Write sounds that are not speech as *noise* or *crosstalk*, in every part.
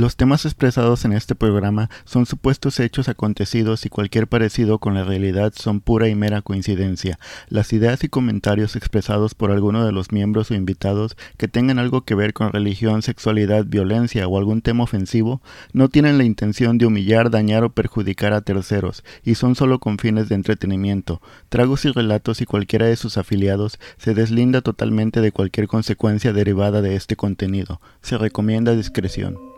Los temas expresados en este programa son supuestos hechos acontecidos y cualquier parecido con la realidad son pura y mera coincidencia. Las ideas y comentarios expresados por alguno de los miembros o invitados que tengan algo que ver con religión, sexualidad, violencia o algún tema ofensivo no tienen la intención de humillar, dañar o perjudicar a terceros y son solo con fines de entretenimiento. Tragos y relatos y cualquiera de sus afiliados se deslinda totalmente de cualquier consecuencia derivada de este contenido. Se recomienda discreción.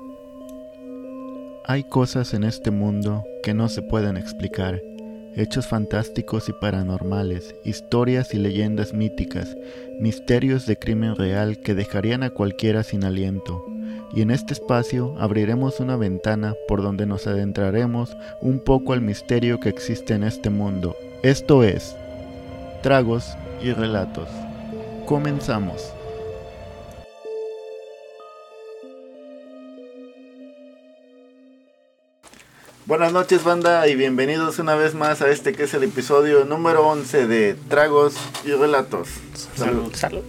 Hay cosas en este mundo que no se pueden explicar, hechos fantásticos y paranormales, historias y leyendas míticas, misterios de crimen real que dejarían a cualquiera sin aliento. Y en este espacio abriremos una ventana por donde nos adentraremos un poco al misterio que existe en este mundo. Esto es Tragos y Relatos. Comenzamos. Buenas noches banda y bienvenidos una vez más a este que es el episodio número 11 de Tragos y Relatos. Salud. Salud.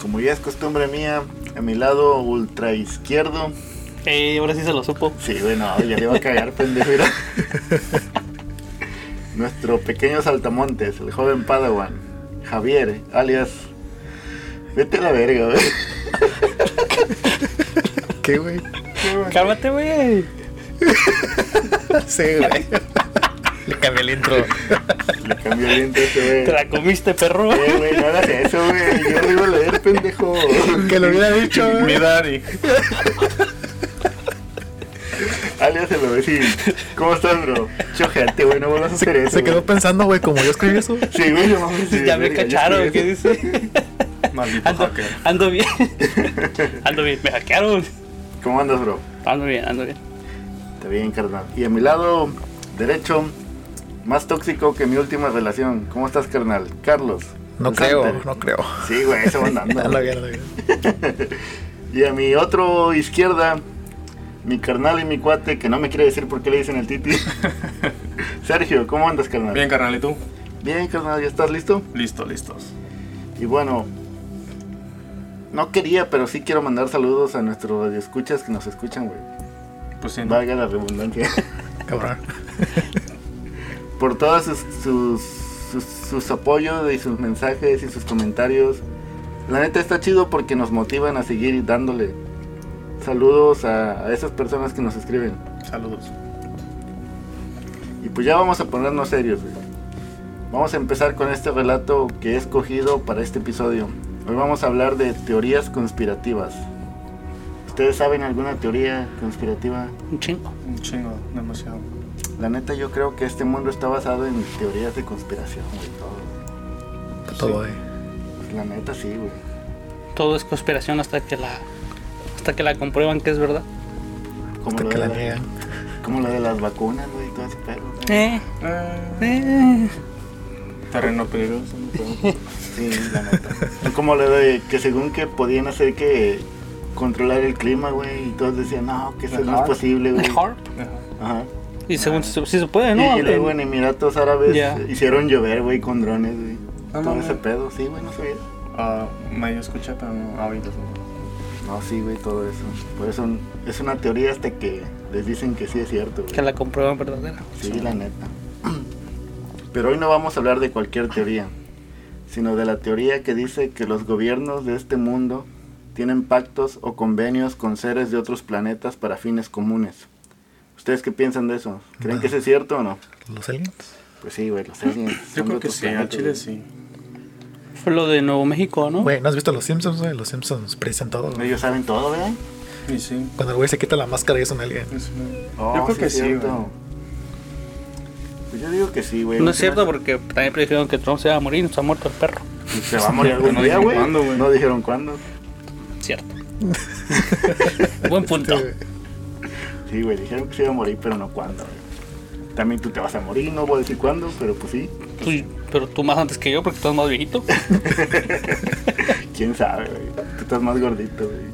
Como ya es costumbre mía, a mi lado ultra izquierdo. Eh, ahora sí se lo supo. Sí, bueno, ya le iba a cagar, *laughs* pendejo. mira. Nuestro pequeño saltamontes, el joven Padawan, Javier, alias. Vete a la verga, güey. ¿Qué, güey? Cálmate, güey. *laughs* Sí, güey. Le cambié el intro. Le cambió el intro ese, güey. Te la comiste, perro. Eh, güey, no hagas eso, güey. Yo lo iba a leer, pendejo. Que lo hubiera dicho, Mi güey. daddy. Alias el vecino. ¿Cómo estás, bro? Chojate, güey, no vuelvas a hacer eso. Se quedó güey. pensando, güey, como yo escribí eso. Sí, güey, no mames. sí, Ya me verga, cacharon, ¿qué dice? Maldito Ando, hacker. ando bien. *laughs* Ando bien. Me hackearon. ¿Cómo andas, bro? Ando bien, ando bien. Está bien, carnal. Y a mi lado derecho, más tóxico que mi última relación. ¿Cómo estás, carnal? Carlos. No creo, no creo. Sí, güey, eso va andando. *laughs* Anda bien, anda bien. *laughs* Y a mi otro izquierda, mi carnal y mi cuate, que no me quiere decir por qué le dicen el titi. Sergio, ¿cómo andas, carnal? Bien, carnal, ¿y tú? Bien, carnal, ¿ya estás listo? Listo, listos. Y bueno, no quería, pero sí quiero mandar saludos a nuestros radioescuchas que nos escuchan, güey. Pues sí. Valga la redundancia. *laughs* Cabrón. *laughs* Por todos sus, sus, sus, sus apoyos y sus mensajes y sus comentarios. La neta está chido porque nos motivan a seguir dándole saludos a, a esas personas que nos escriben. Saludos. Y pues ya vamos a ponernos serios, güey. Vamos a empezar con este relato que he escogido para este episodio. Hoy vamos a hablar de teorías conspirativas. ¿Ustedes saben alguna teoría conspirativa? Un chingo. Un chingo, demasiado. La neta yo creo que este mundo está basado en teorías de conspiración, güey, todo. Todo, eh. Pues la neta sí, güey. Todo es conspiración hasta que la hasta que la comprueban que es verdad. Como Hasta lo, que de la la- niegan. como lo de las vacunas, güey, y todo ese pedo. Eh, Eh, eh. terreno peligroso. ¿no? *laughs* Sí, la neta. Como lo de que según que podían hacer que controlar el clima, güey, y todos decían, no, que eso no es posible, güey. Ajá. Ajá. Y según sí se puede, ¿no? Y, y luego en Emiratos Árabes hicieron llover, güey, con drones, güey. Ah, Todo no, ese no. pedo, sí, güey, no sabía. Ah, medio escuché, pero no oído. No, sí, güey, todo eso. Por eso es una teoría hasta que les dicen que sí es cierto, güey. Que la comprueban verdadera. Sí, la neta. *clears throat* Pero hoy no vamos a hablar de cualquier teoría, sino de la teoría que dice que los gobiernos de este mundo tienen pactos o convenios con seres de otros planetas para fines comunes. ¿Ustedes qué piensan de eso? ¿Creen que eso es cierto o no? Los aliens. Pues sí, güey, los aliens. Yo creo que sí, planetas, chile sí. Fue lo de Nuevo México, ¿no? Güey, ¿no has visto los Simpsons, güey? Los Simpsons predicen todo. güey. Ellos saben todo, ¿verdad? Y sí. Cuando el güey se quita la máscara y es un alien. es una- Oh, Yo creo que sí, cierto. güey. Pues yo digo que sí, güey. No es cierto hace- porque también predijeron que Trump se va a morir se ha muerto el perro. Se va a morir algún No día, güey. cuándo, güey. No dijeron cuándo. Cierto. *laughs* Buen punto. Sí, güey. Dijeron que se iba a morir, pero no cuándo, güey. También tú te vas a morir, no voy a decir cuándo, pero pues sí. Tú- pero tú más antes que yo porque tú eres más viejito. *laughs* Quién sabe, güey. Tú estás más gordito, güey.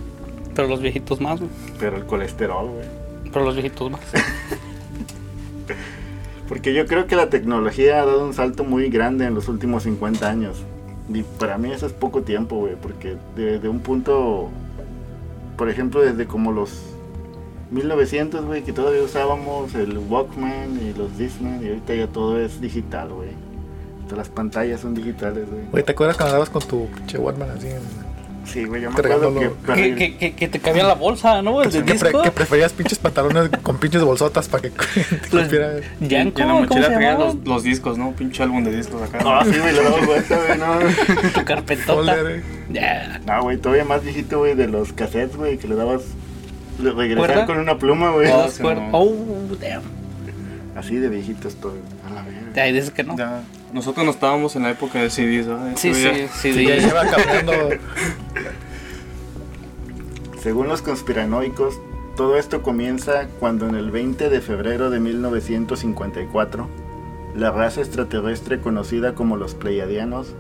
Pero los viejitos más, güey. Pero el colesterol, güey. Pero los viejitos más. *laughs* Porque yo creo que la tecnología ha dado un salto muy grande en los últimos 50 años. Y para mí eso es poco tiempo, güey, porque desde un punto, por ejemplo, desde como los 1900, güey, que todavía usábamos el Walkman y los Discman y ahorita ya todo es digital, güey. Hasta las pantallas son digitales, güey. Güey, ¿te acuerdas cuando andabas con tu pinche Walkman así en... Sí, güey, yo me acuerdo que... Que, perdí- que, que, que te cabía la bolsa, ¿no? El de que, pre- disco. que preferías pinches pantalones con pinches bolsotas para que *laughs* te Los- cupiera. Yanko, Y en la ¿cómo mochila se traía llamaba? los, los discos, ¿no? Pinche álbum de discos acá. Ah, sí, güey, le daba vuelta, güey, no. *laughs* Tu carpetota. Folder, eh. Ya. No, güey, todavía más viejito, güey, de los cassettes, güey, que le dabas... Le regresar con una pluma, güey. Oh, no. oh, damn. Así de viejitos todo. A la verga. Ya, y dices que no. Ya. Nosotros no estábamos en la época de CDs, ¿verdad? Sí, sí, ya- sí. Sí, ya lleva cambiando. Según los conspiranoicos, todo esto comienza cuando en el 20 de febrero de 1954, la raza extraterrestre conocida como los Pleiadianos,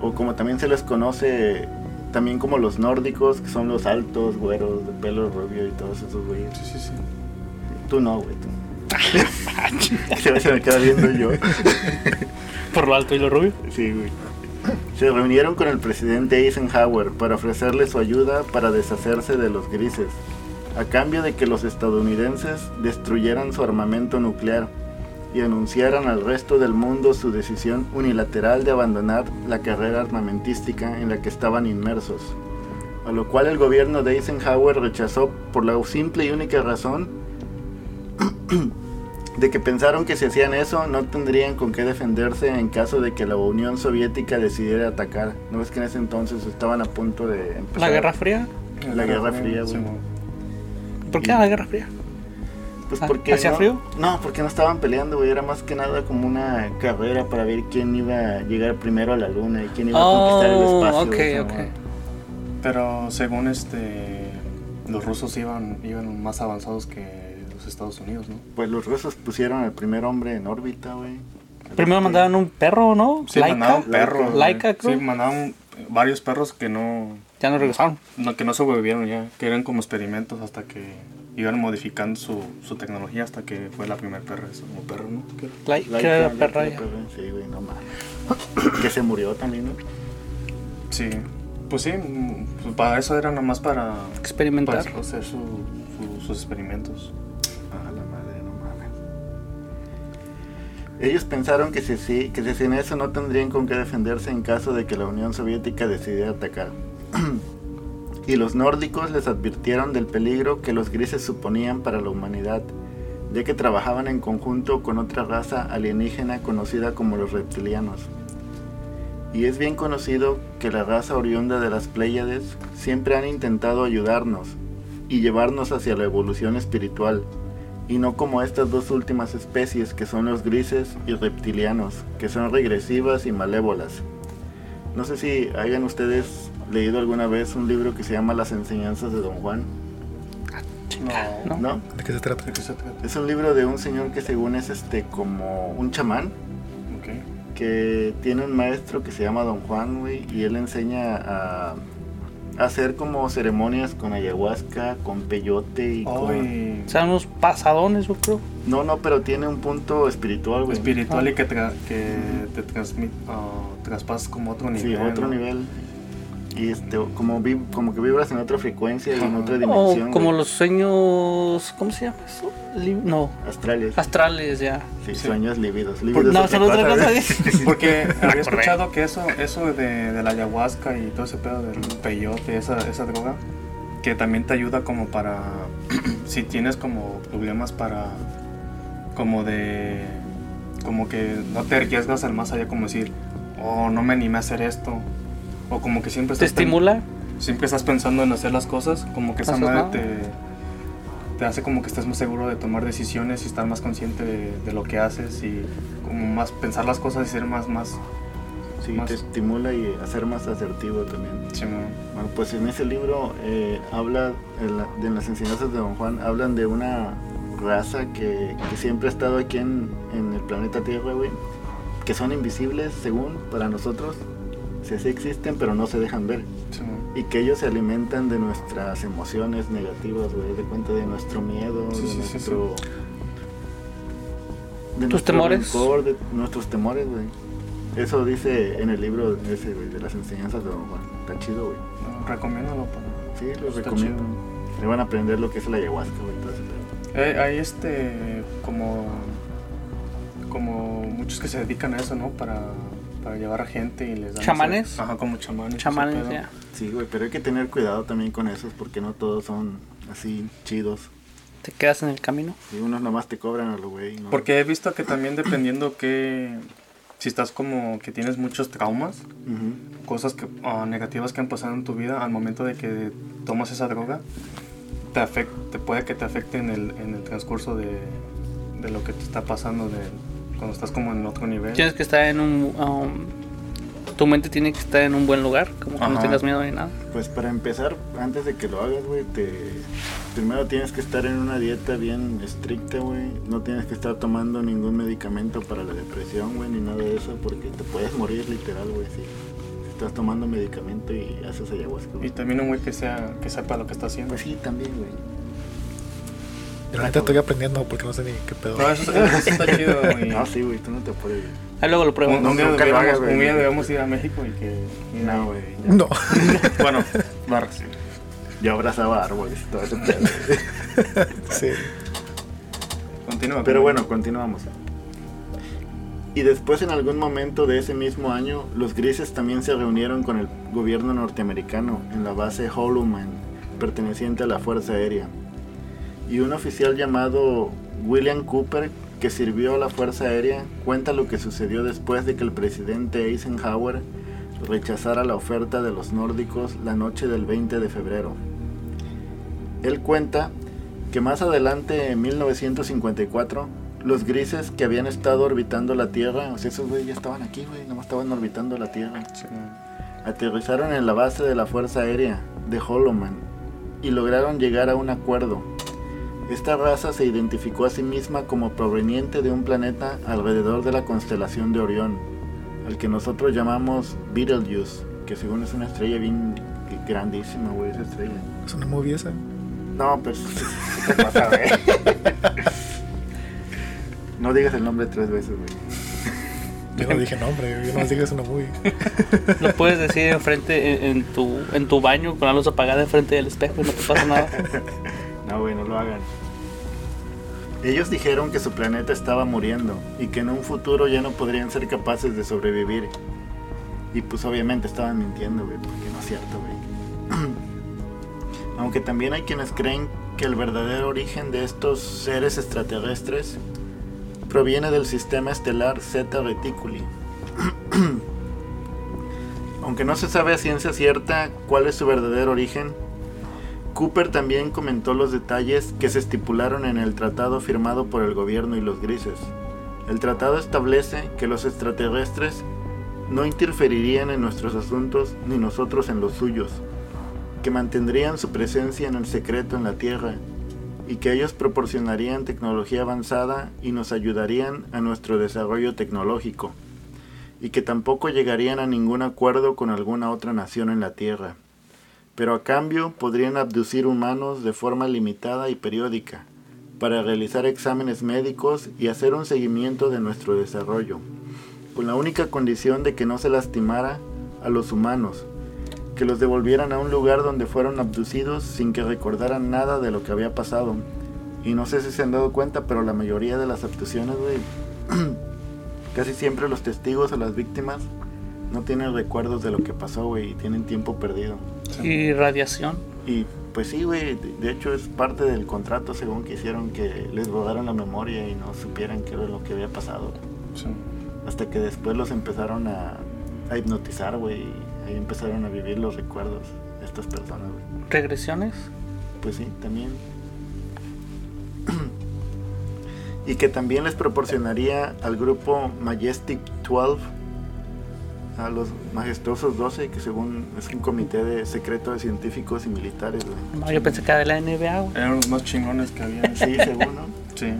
o como también se les conoce también como los nórdicos, que son los altos, güeros, de pelo rubio y todos esos güeyes. Sí, sí, sí. Tú no, güey, tú. *laughs* se me queda viendo yo. Por lo alto y lo rubio. Sí, güey. Se reunieron con el presidente Eisenhower para ofrecerle su ayuda para deshacerse de los grises, a cambio de que los estadounidenses destruyeran su armamento nuclear y anunciaran al resto del mundo su decisión unilateral de abandonar la carrera armamentística en la que estaban inmersos. A lo cual el gobierno de Eisenhower rechazó por la simple y única razón de que pensaron que si hacían eso no tendrían con qué defenderse en caso de que la Unión Soviética decidiera atacar. ¿No ves que en ese entonces estaban a punto de empezar? La Guerra Fría. La Guerra Fría, güey. Sí. ¿Por qué la Guerra Fría? Pues Ah, porque ¿hacía no, frío? No, porque no estaban peleando, güey. Era más que nada como una carrera para ver quién iba a llegar primero a la luna y quién iba a conquistar el Oh, espacio. ok, güey, esa ok. mamada. Pero según este. Los rusos iban, iban más avanzados que los Estados Unidos, ¿no? Pues los rusos pusieron al primer hombre en órbita, güey. Primero Este, mandaban un perro, ¿no? Sí, Laika. mandaban perros. Laika, creo. Sí, mandaban varios perros que no, Ya no regresaron. no, que no sobrevivieron ya, que eran como experimentos hasta que iban modificando su, su tecnología hasta que fue la primera perra, eso, como perro, ¿no? ¿Qué era? Laika, Laika, era Laika, perra ya. Sí, güey, no mames. *coughs* que se murió también, ¿no? Sí, pues sí, pues para eso era nomás para, para Experimentar. hacer su- su- sus experimentos. Ellos pensaron que si, que si hacían eso no tendrían con qué defenderse en caso de que la Unión Soviética decidiera atacar. *clears throat* y los nórdicos les advirtieron del peligro que los grises suponían para la humanidad, ya que trabajaban en conjunto con otra raza alienígena conocida como los reptilianos. Y es bien conocido que la raza oriunda de las Pléyades siempre han intentado ayudarnos y llevarnos hacia la evolución espiritual, y no como estas dos últimas especies que son los grises y reptilianos, que son regresivas y malévolas. No sé si hayan ustedes leído alguna vez un libro que se llama Las enseñanzas de Don Juan, No, ¿no? ¿no? ¿De qué se trata? ¿De qué se trata? Es un libro de un señor que según es este como un chamán, que tiene un maestro que se llama Don Juan, güey, y él enseña a hacer como ceremonias con ayahuasca, con peyote y con... O sea, unos pasadones, yo creo. No, no, pero tiene un punto espiritual, güey. espiritual y que, tra- que te transmite, traspasas como otro nivel. Sí, otro ¿no? nivel. Y este, como, vi- como que vibras en otra frecuencia y en otra O dimensión. como güey. los sueños. ¿Cómo se llama eso? No, Astrales. astrales ya. Sí, Sí. sueños lívidos. No, son otra cosa. Porque *laughs* había escuchado que eso, eso de, de la ayahuasca y todo ese pedo del peyote, esa, esa droga, que también te ayuda como para, *clears throat* si tienes como problemas para, como de, como que no te arriesgas al más allá, como decir, oh, no me animé a hacer esto, o como que siempre Te estás, estimula. siempre estás pensando en hacer las cosas, como que esa madre te, te hace como que estés más seguro de tomar decisiones y estar más consciente de, de lo que haces y como más pensar las cosas y ser más, más, Sí, Más. te estimula y a ser más asertivo también. chingón. Bueno, pues en ese libro eh, habla, en, la- de las enseñanzas de Don Juan, hablan de una raza que, que siempre ha estado aquí en, en el planeta Tierra, güey, que son invisibles según para nosotros. Sí, sí existen, pero no se dejan ver. chingón. Y que ellos se alimentan de nuestras emociones negativas, güey, de cuenta de nuestro miedo, Sí, de sí, sí, nuestro... de ¿Tus nuestro temores? rencor, de nuestros temores, güey. Eso dice en el libro ese, güey, de las enseñanzas de Don Juan. Está chido, güey. No, recomiéndalo para... Sí, lo Está recomiendo. Le van a aprender lo que es la ayahuasca, güey. Eh, hay este como como muchos que se dedican a eso, ¿no? Para, para llevar a gente y les dan ¿Chamanes? ese- ajá, como chamanes. Chamanes, ya. Sí, güey, pero hay que tener cuidado también con esos porque no todos son así chidos. Te quedas en el camino. Y unos nomás te cobran a lo güey. ¿no? Porque he visto que también dependiendo que si estás como que tienes muchos traumas, Ujú. cosas que, ah, negativas que han pasado en tu vida al momento de que tomas esa droga, te, afect, te puede que te afecte en el, en el transcurso de, de lo que te está pasando de, cuando estás como en otro nivel. Tienes que estar en un... um, tu mente tiene que estar en un buen lugar, como que no Ajá. tengas miedo ni nada. Pues para empezar, antes de que lo hagas, güey, te... primero tienes que estar en una dieta bien estricta, güey. No tienes que estar tomando ningún medicamento para la depresión, güey, ni nada de eso, porque te puedes morir literal, güey, si, si estás tomando medicamento y haces ayahuasca. Y güey. también un güey que, sea, que sepa lo que está haciendo. Pues sí, también, güey. Yo la neta estoy aprendiendo porque no sé ni qué pedo. No, eso, eso está *laughs* chido. y- No, sí, güey, tú no te puedes. Ahí luego lo pruebo. Un, un día nunca lo debemos, hagas, güey. un día debemos ir a México y que... y No, güey. ya. No. *laughs* Bueno, *laughs* barras. sí. Yo abrazaba árboles todo ese pedo. sí. Continúa. Pero bueno, continuamos. Y después en algún momento de ese mismo año, los grises también se reunieron con el gobierno norteamericano en la base Holloman, perteneciente a la Fuerza Aérea. Y un oficial llamado William Cooper, que sirvió a la Fuerza Aérea, cuenta lo que sucedió después de que el presidente Eisenhower rechazara la oferta de los nórdicos la noche del 20 de febrero. Él cuenta que más adelante, en 1954, los grises que habían estado orbitando la Tierra, o sea, esos güeyes ya estaban aquí, güey, nomás estaban orbitando la Tierra, Sí. aterrizaron en la base de la Fuerza Aérea de Holloman y lograron llegar a un acuerdo. Esta raza se identificó a sí misma como proveniente de un planeta alrededor de la constelación de Orión, al que nosotros llamamos Betelgeuse, que según es una estrella bien grandísima, güey, esa estrella. Es una movie esa. No, pues. ¿qué te pasa, güey? No digas el nombre tres veces, güey. Yo no dije nombre, yo no dije es una movie. Lo puedes decir enfrente, en, en tu, en tu baño, con la luz apagada enfrente del espejo y no te pasa nada. *laughs* No, güey, no lo hagan. Ellos dijeron que su planeta estaba muriendo y que en un futuro ya no podrían ser capaces de sobrevivir. Y pues obviamente estaban mintiendo, güey, porque no es cierto, güey. *clears throat* Aunque también hay quienes creen que el verdadero origen de estos seres extraterrestres proviene del sistema estelar Zeta Reticuli. *clears throat* Aunque no se sabe a ciencia cierta cuál es su verdadero origen, Cooper también comentó los detalles que se estipularon en el tratado firmado por el gobierno y los grises. El tratado establece que los extraterrestres no interferirían en nuestros asuntos ni nosotros en los suyos, que mantendrían su presencia en el secreto en la Tierra y que ellos proporcionarían tecnología avanzada y nos ayudarían a nuestro desarrollo tecnológico, y que tampoco llegarían a ningún acuerdo con alguna otra nación en la Tierra pero a cambio podrían abducir humanos de forma limitada y periódica para realizar exámenes médicos y hacer un seguimiento de nuestro desarrollo, con la única condición de que no se lastimara a los humanos, que los devolvieran a un lugar donde fueron abducidos sin que recordaran nada de lo que había pasado. Y no sé si se han dado cuenta, pero la mayoría de las abducciones, güey, *clears throat* casi siempre los testigos o las víctimas no tienen recuerdos de lo que pasó, güey, y tienen tiempo perdido. Y radiación. Y pues sí, güey, de, hecho es parte del contrato según que hicieron que les borraran la memoria y no supieran qué era lo que había pasado. Sí. Hasta que después los empezaron a, a hipnotizar, güey, y ahí empezaron a vivir los recuerdos de estas personas, güey. Regresiones. Pues sí, también. y que también les proporcionaría al grupo Majestic 12, a los majestuosos 12, que según es un comité de secreto de científicos y militares, güey. No, yo pensé que era de la NBA. güey. Eran los más chingones que había. Sí, según, ¿no? Sí.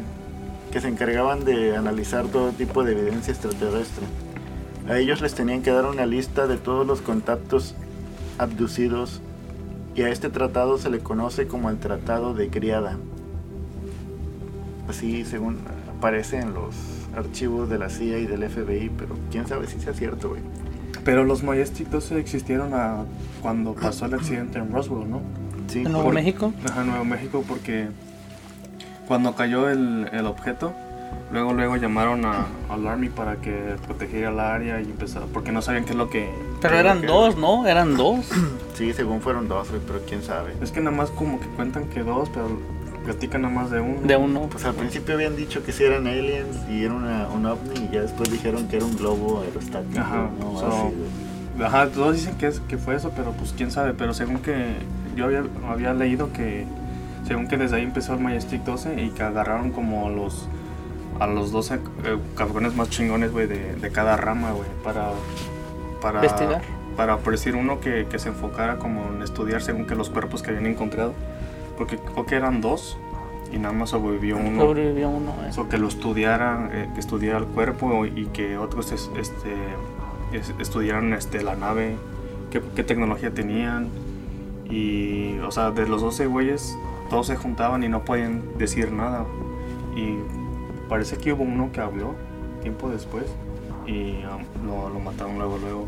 que se encargaban de analizar todo tipo de evidencia extraterrestre. A ellos les tenían que dar una lista de todos los contactos abducidos y a este tratado se le conoce como el Tratado de Criada. Así según aparece en los archivos de la CIA y del FBI, pero quién sabe si sea cierto, güey. Pero los Majestic 12 existieron a cuando pasó el accidente en Roswell, ¿no? Sí, En Nuevo por- México. Ajá, Nuevo México, porque cuando cayó el, el objeto, luego luego llamaron a, al Army para que protegiera el área y empezar, porque no sabían qué es lo que... Pero eran que- dos, ¿no? Eran dos. *clears throat* Sí, según fueron dos, pero quién sabe. Es que nada más como que cuentan que dos, pero platican nada más de uno. De uno. Pues al principio habían dicho que sí eran aliens y era una, un ovni y ya después dijeron que era un globo aerostático. Ajá, ¿no? so- Así, güey. Ajá, todos dicen que, es, que fue eso, pero pues quién sabe. Pero según que yo había, había leído que, según que desde ahí empezó el Majestic 12 y que agarraron como a los, a los 12 eh, cabrones más chingones, güey, de, de cada rama, güey, para, para, Investigar. para por decir uno que, que se enfocara como en estudiar según que los cuerpos que habían encontrado. Porque creo que eran dos y nada más sobrevivió uno. Sobrevivió uno. eh. Eso, que lo estudiara, eh, que estudiara el cuerpo y que otros es- este, es- estudiaran este, la nave, qué, qué tecnología tenían. Y, o sea, de los 12 güeyes, todos se juntaban y no podían decir nada. Y parece que hubo uno que habló tiempo después y um, lo, lo mataron luego, luego.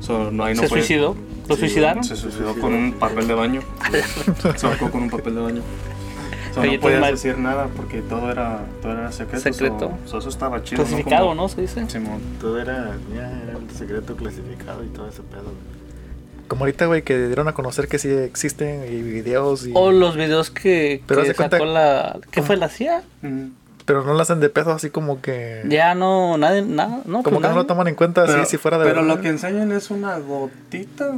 So, no, ahí no Se fue- suicidó. ¿Lo Sí, suicidaron? Se suicidó con un papel de baño. *laughs* se ahorcó con un papel de baño. So, Oye, no podías Mar- decir nada porque todo era, todo era secreto. Secreto. so eso estaba chido. Clasificado, Como- ¿no? Se dice. Simón. Todo era, ya era el secreto clasificado y todo ese pedo. Como ahorita, güey, que dieron a conocer que sí existen y videos y... O los videos que, Pero que de cuenta- sacó la... ¿Qué fue la CIA? Mm. Pero no lo hacen de pedo así como que... Ya no, nadie, nada, no. Como pues que no lo nadie. toman en cuenta Pero, así si fuera de pero verdad. lo que enseñan es una gotita.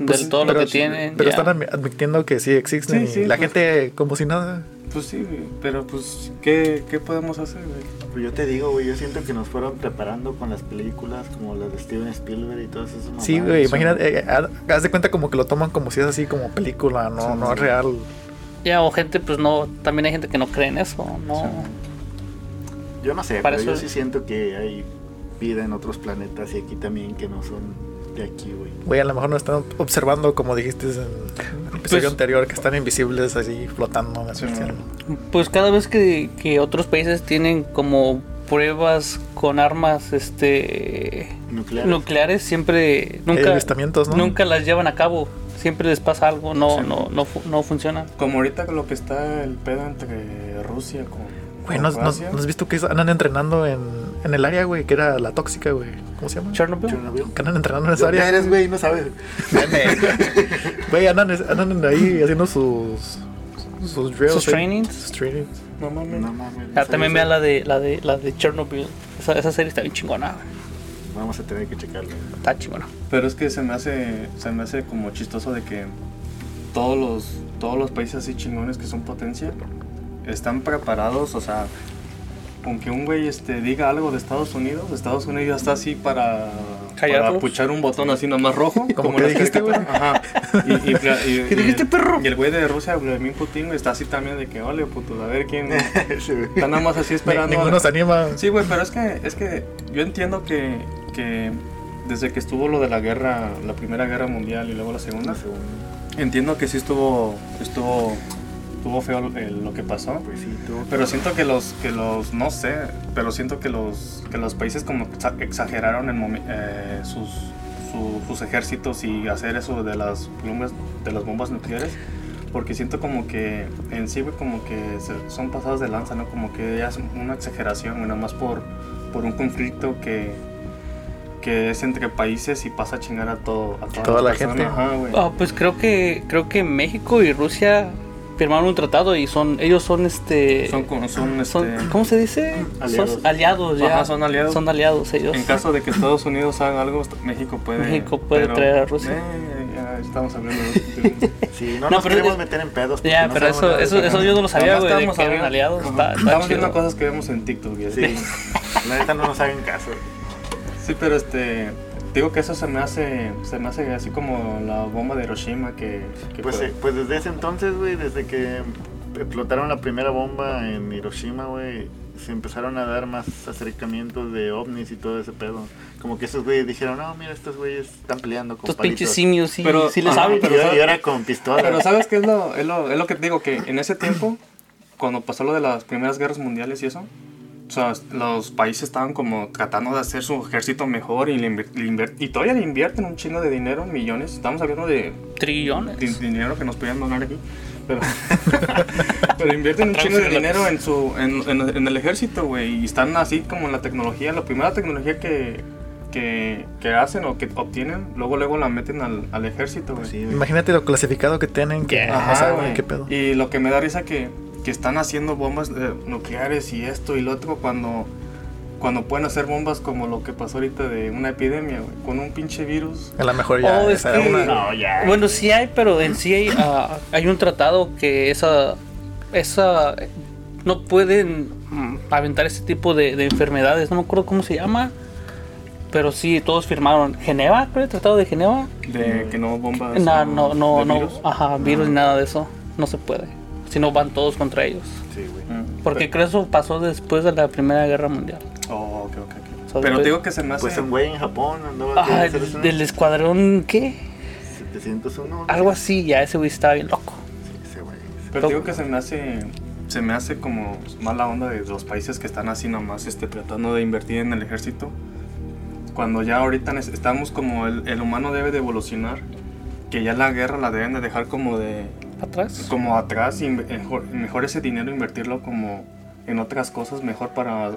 De Pues, todo lo pero- que tienen. Pero ya. están admi- admitiendo que sí existen. Sí, sí, y la pues- gente como si nada. Pues sí, güey, pero pues, ¿qué, qué podemos hacer, güey? Pues yo te digo, güey, yo siento que nos fueron preparando con las películas como las de Steven Spielberg y todas esas mamadas. Sí, güey, imagínate, eh, haz haz de cuenta como que lo toman como si es así como película, no, Sí, no sí. es real. Ya, o gente, pues no. También hay gente que no cree en eso. No. Yo no sé, Para pero yo eso- sí siento que hay vida en otros planetas y aquí también que no son de aquí, güey. Güey, a lo mejor nos están observando como dijiste en el episodio Pues- anterior, que están invisibles así flotando. en el Sí, cielo. Pues cada vez que, que otros países tienen como pruebas con armas este Nucleares. nucleares, siempre nunca, ¿no? nunca las llevan a cabo. Siempre les pasa algo, no, Sí. no, no, no funciona. Como ahorita lo que está el pedo entre Rusia con. Güey, con ¿no, no, Francia. no has visto que andan entrenando en, en el área, güey? Que era la tóxica, güey. ¿Cómo se llama? Chernobyl. Chernobyl. Que andan entrenando en esa ¿Dónde área. eres, güey? No sabes. *laughs* Güey, andan, andan ahí haciendo sus... Sus drills. Sus trainings. Sus trainings. No mames. No mames. no Ah, también vean la de la de la de Chernobyl. Esa, esa serie está bien chingona. güey. Vamos a tener que checarla. Está chingona. Pero es que se me hace, se me hace como chistoso de que todos los, todos los países así chingones que son potencia están preparados, o sea, aunque un güey este, diga algo de Estados Unidos, Estados Unidos ya está así para, para puchar un botón así nomás rojo. ¿Cómo en que dijiste, güey? Ajá. Y, y, y- *laughs* ¿Qué dijiste, perro? Y el güey de Rusia, Vladimir Putin, está así también de que, ole, puto, a ver quién... *laughs* Sí. Está nada más así Ni- esperando. ninguno se anima. Sí, güey, pero es que, es que yo entiendo que, que desde que estuvo lo de la guerra, la primera guerra mundial y luego la segunda, Una segunda. entiendo que sí estuvo, estuvo, estuvo feo el- lo que pasó. Pues sí. Pero siento que los, que los, no sé, pero siento que los, que los países como exa- exageraron en eh, sus, su- sus ejércitos y hacer eso de las bombas, de las bombas nucleares. Porque siento como que en sí, güey, como que se- son pasados de lanza, ¿no? Como que ya es una exageración, güey, nada más por, por un conflicto que, que es entre países y pasa a chingar a, todo, a toda, Toda la persona. gente. Ajá, güey. Ah, pues creo que creo que México y Rusia firmaron un tratado y son ellos son este Son, son, son- este, ¿cómo se dice? Aliados. Son aliados ya. Ajá, son aliados. Son aliados ellos. En caso de que Estados Unidos haga algo, México puede. México puede traer a Rusia. Eh, ya estamos hablando de. *laughs* Sí, no, No, nos pero queremos es- meter en pedos. Ya, no pero eso de eso eso yo no lo sabía, güey, de estamos que eran hablando- aliados. Ajá. Está, está Estamos viendo cosas que vemos en TikTok. y así. Sí. La neta no nos hagan caso. Sí, pero este. Digo que eso se me hace. Se me hace así como la bomba de Hiroshima que. que Pues, eh, pues desde ese entonces, güey, desde que explotaron la primera bomba en Hiroshima, güey, se empezaron a dar más acercamientos de ovnis y todo ese pedo. Como que esos güeyes dijeron, no, mira, estos güeyes están peleando con Estos palitos. pinches simios sí, Pero- sí le ajá, saben. Pero ahora- sabe- y ahora con pistola. Pero ¿sabes qué es lo, es lo, es lo que te digo? Que en ese tiempo, cuando pasó lo de las primeras guerras mundiales y eso, o sea, los países estaban como tratando de hacer su ejército mejor y, le le y todavía le invierten un chingo de dinero, millones. Estamos hablando de Trillones. di- dinero que nos podían donar aquí. Pero, *laughs* pero invierten un chingo de dinero en su en, en- en el ejército, güey. Y están así como en la tecnología. La primera tecnología que, que, que hacen o que obtienen, luego luego la meten al, al ejército, güey. Sí. Imagínate lo clasificado que tienen. Que, Ajá, o sea, güey. ¿Qué pedo? Y lo que me da risa que, que están haciendo bombas eh, nucleares y esto y lo otro cuando, cuando pueden hacer bombas como lo que pasó ahorita de una epidemia, güey, con un pinche virus. A lo mejor ya. Oh, es esa era que- una- No, ya. Bueno, sí hay, pero en sí hay, ah, hay un tratado que esa, esa no pueden mm, aventar ese tipo de, de enfermedades. No me acuerdo cómo se llama, pero sí todos firmaron. Geneva, creo, el tratado de Geneva. De que no bombas. No, o no, no, no, virus. ajá, virus ni nada de eso. No se puede. Si no van todos contra ellos. Sí, güey. Mm. Porque creo que eso pasó después de la Primera Guerra Mundial. Oh, ok, ok, ok. O sea, Pero te después- digo que se me hace. Pues un güey en Japón andaba Ah, el- del escuadrón, ¿qué? 701. ¿no? Algo así, ya ese güey estaba bien loco. Sí, ese güey. Pero te digo que se me hace. Se me hace como mala onda de los países que están así nomás este, tratando de invertir en el ejército. Cuando ya ahorita estamos como el, el humano debe de evolucionar. Que ya la guerra la deben de dejar como de. Atrás. como atrás y mejor, mejor ese dinero invertirlo como en otras cosas mejor para,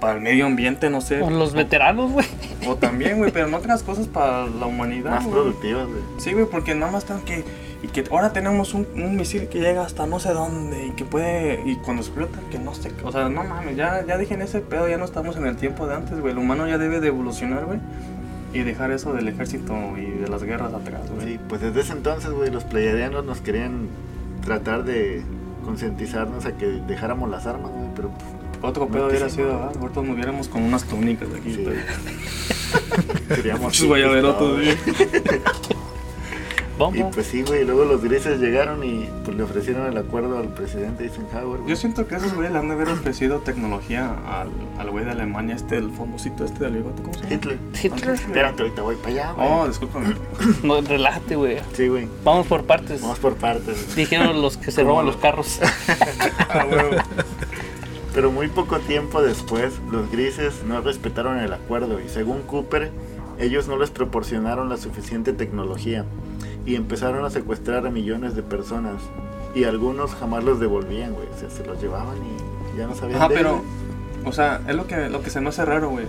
para el medio ambiente, no sé. Con los O- veteranos, güey. O también, güey, pero en otras cosas para la humanidad. Más productivas, güey. Sí, güey, porque nada más están que. Y que ahora tenemos un, un misil que llega hasta no sé dónde y que puede. Y cuando explota, que no sé. O sea, no mames, ya, ya dejen ese pedo, ya no estamos en el tiempo de antes, güey. El humano ya debe de evolucionar, güey. Y dejar eso del ejército y de las guerras atrás, güey. Sí, pues desde ese entonces, güey, los pleiadianos nos querían tratar de concientizarnos a que dejáramos las armas, güey, pero pues, Otro pedo hubiera sido, ah, ahorita nos viéramos con unas túnicas de aquí. sí, guayaberotos, güey. *laughs* *laughs* Bomba. Y pues sí, güey, luego los grises llegaron y pues le ofrecieron el acuerdo al presidente Eisenhower, güey. Yo siento que esos güeyes le han de haber ofrecido tecnología al, al güey de Alemania, este, el famosito este del bigote, ¿cómo se llama? Hitler. Hitler. Espérate, ahorita voy para allá, güey. Oh, discúlpame. *coughs* No, relájate, güey. Sí, güey. Vamos por partes. Vamos por partes. Dijeron los que *laughs* se roban los carros. *laughs* Ah. Pero muy poco tiempo después, los grises no respetaron el acuerdo y según Cooper, ellos no les proporcionaron la suficiente tecnología y empezaron a secuestrar a millones de personas y algunos jamás los devolvían, güey. O sea, se los llevaban y ya no sabían Ajá, de pero, o sea, es lo que, lo que se me hace raro, güey.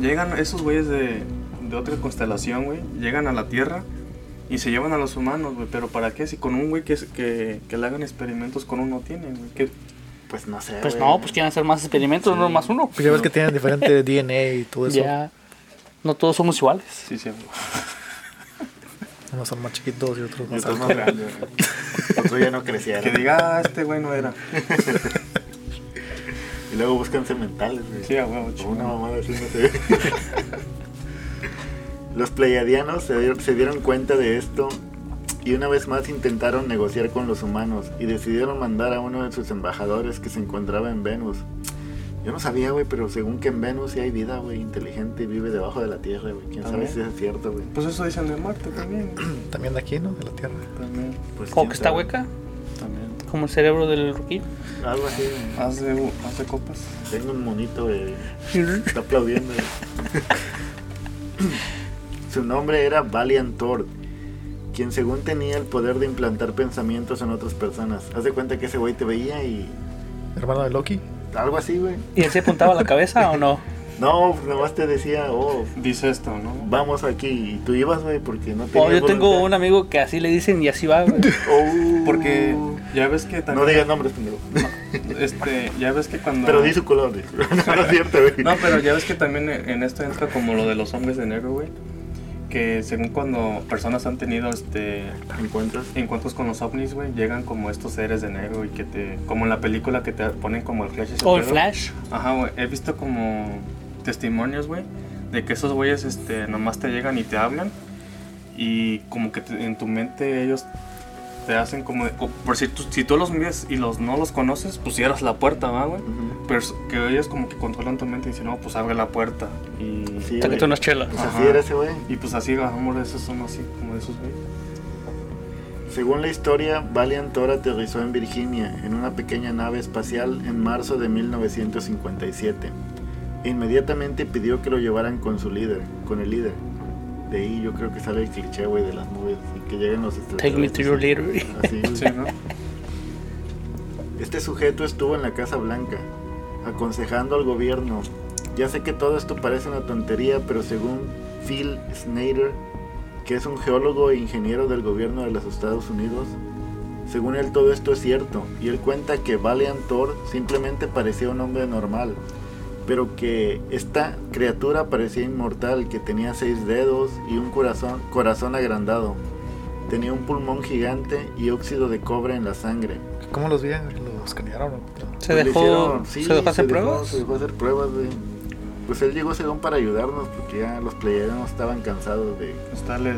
Llegan esos güeyes de, de otra constelación, güey. Llegan a la Tierra y se llevan a los humanos, güey. Pero ¿para qué? Si con un güey que, que, que le hagan experimentos con uno tienen, güey. ¿Qué- Pues no sé, Pues no, pues quieren hacer más experimentos, no más uno. Pues ya ves que tienen diferente *laughs* DNA y todo eso. Ya. No todos somos iguales. Sí, sí. *laughs* Unos son más chiquitos y otros Y más otros más grandes. Otros ya no crecieron. Que diga, ah, este güey no era. *laughs* Y luego buscan cementales, güey. Sí, a huevo, una mamada así, no sé. *laughs* Los pleiadianos se dieron, se dieron cuenta de esto y una vez más intentaron negociar con los humanos y decidieron mandar a uno de sus embajadores que se encontraba en Venus. Yo no sabía, güey, pero según que en Venus sí hay vida, güey, inteligente y vive debajo de la Tierra, güey. ¿Quién sabe si es cierto, güey? Pues eso dicen de Marte también. *clears throat* También de aquí, ¿no? De la Tierra. También. Pues, O que está sabe. hueca, También. como el cerebro del rookie. Algo así, güey. Haz de, haz de copas. Tengo un monito, güey. *laughs* Está aplaudiendo. *laughs* Su nombre era Valiant Thor, quien según tenía el poder de implantar pensamientos en otras personas. Haz de cuenta que ese güey te veía y Hermano de Loki. Algo así, güey. ¿Y él se apuntaba la cabeza o no? *laughs* No, pues nomás te decía, oh, Dice esto, ¿no? vamos aquí. Y tú ibas, güey, porque no Oh, tenías yo tengo un amigo que así le dicen y así va, güey. *laughs* Oh. Porque ya ves que también. No digas nombres, pendejo. Este, ya ves que cuando. Pero di su color, güey. *laughs* No es cierto, güey. No, pero ya ves que también en esto entra como lo de los hombres de negro, güey. Que según cuando personas han tenido este ¿Encuentras? encuentros con los ovnis, güey, llegan como estos seres de negro y que te. Como en la película que te ponen como el flash. O el pedo. flash. Ajá, güey. He visto como testimonios, güey, de que esos güeyes este, nomás te llegan y te hablan. Y como que te- en tu mente ellos te hacen como. de- por si tú, si tú los miras y los no los conoces, pues cierras la puerta, ¿va, güey? Ujú. Pero es- que ellos como que controlan tu mente y dicen, no, pues abre la puerta. Y, Sí, güey. unas chelas. Pues así era ese güey. y pues así, amor, esos son así, como de esos güeyes. Según la historia, Valiant Thor aterrizó en Virginia en una pequeña nave espacial en marzo de 1957. E inmediatamente pidió que lo llevaran con su líder, con el líder. De ahí yo creo que sale el cliché, güey, de las nubes y que lleguen los Take me to your leader. Así. *laughs* Sí, ¿no? Este sujeto estuvo en la Casa Blanca, aconsejando al gobierno. Ya sé que todo esto parece una tontería, pero según Phil Snyder, que es un geólogo e ingeniero del gobierno de los Estados Unidos, según él todo esto es cierto, y él cuenta que Valiant Thor simplemente parecía un hombre normal, pero que esta criatura parecía inmortal, que tenía seis dedos y un corazón, corazón agrandado. Tenía un pulmón gigante y óxido de cobre en la sangre. ¿Cómo los vi? ¿Los escanearon? Se Pues dejó, hicieron- sí, se dejó hacer se dejó- pruebas. Se dejó hacer pruebas, güey. Pues él llegó según para ayudarnos, porque ya los playeros estaban cansados de, Pues tales.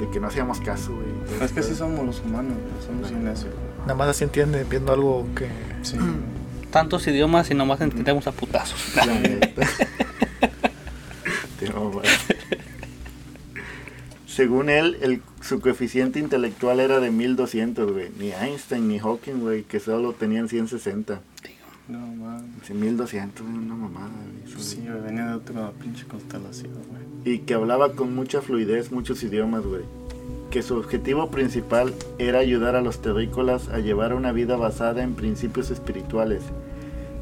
de que no hacíamos caso, güey. Entonces, Es que sí pues, somos los humanos, güey, somos. Nada más así entienden viendo algo que... Sí. *clears throat* Tantos idiomas y nomás entendemos a putazos. la neta. Según él, el, su coeficiente intelectual era de 1200, güey. Ni Einstein ni Hawking, güey, que solo tenían 160. No. Sí, 1200, güey, una mamada, güey. Pues sí, güey, venía de otra pinche constelación, güey. y que hablaba con mucha fluidez muchos idiomas, güey. Que su objetivo principal era ayudar a los terrícolas a llevar una vida basada en principios espirituales.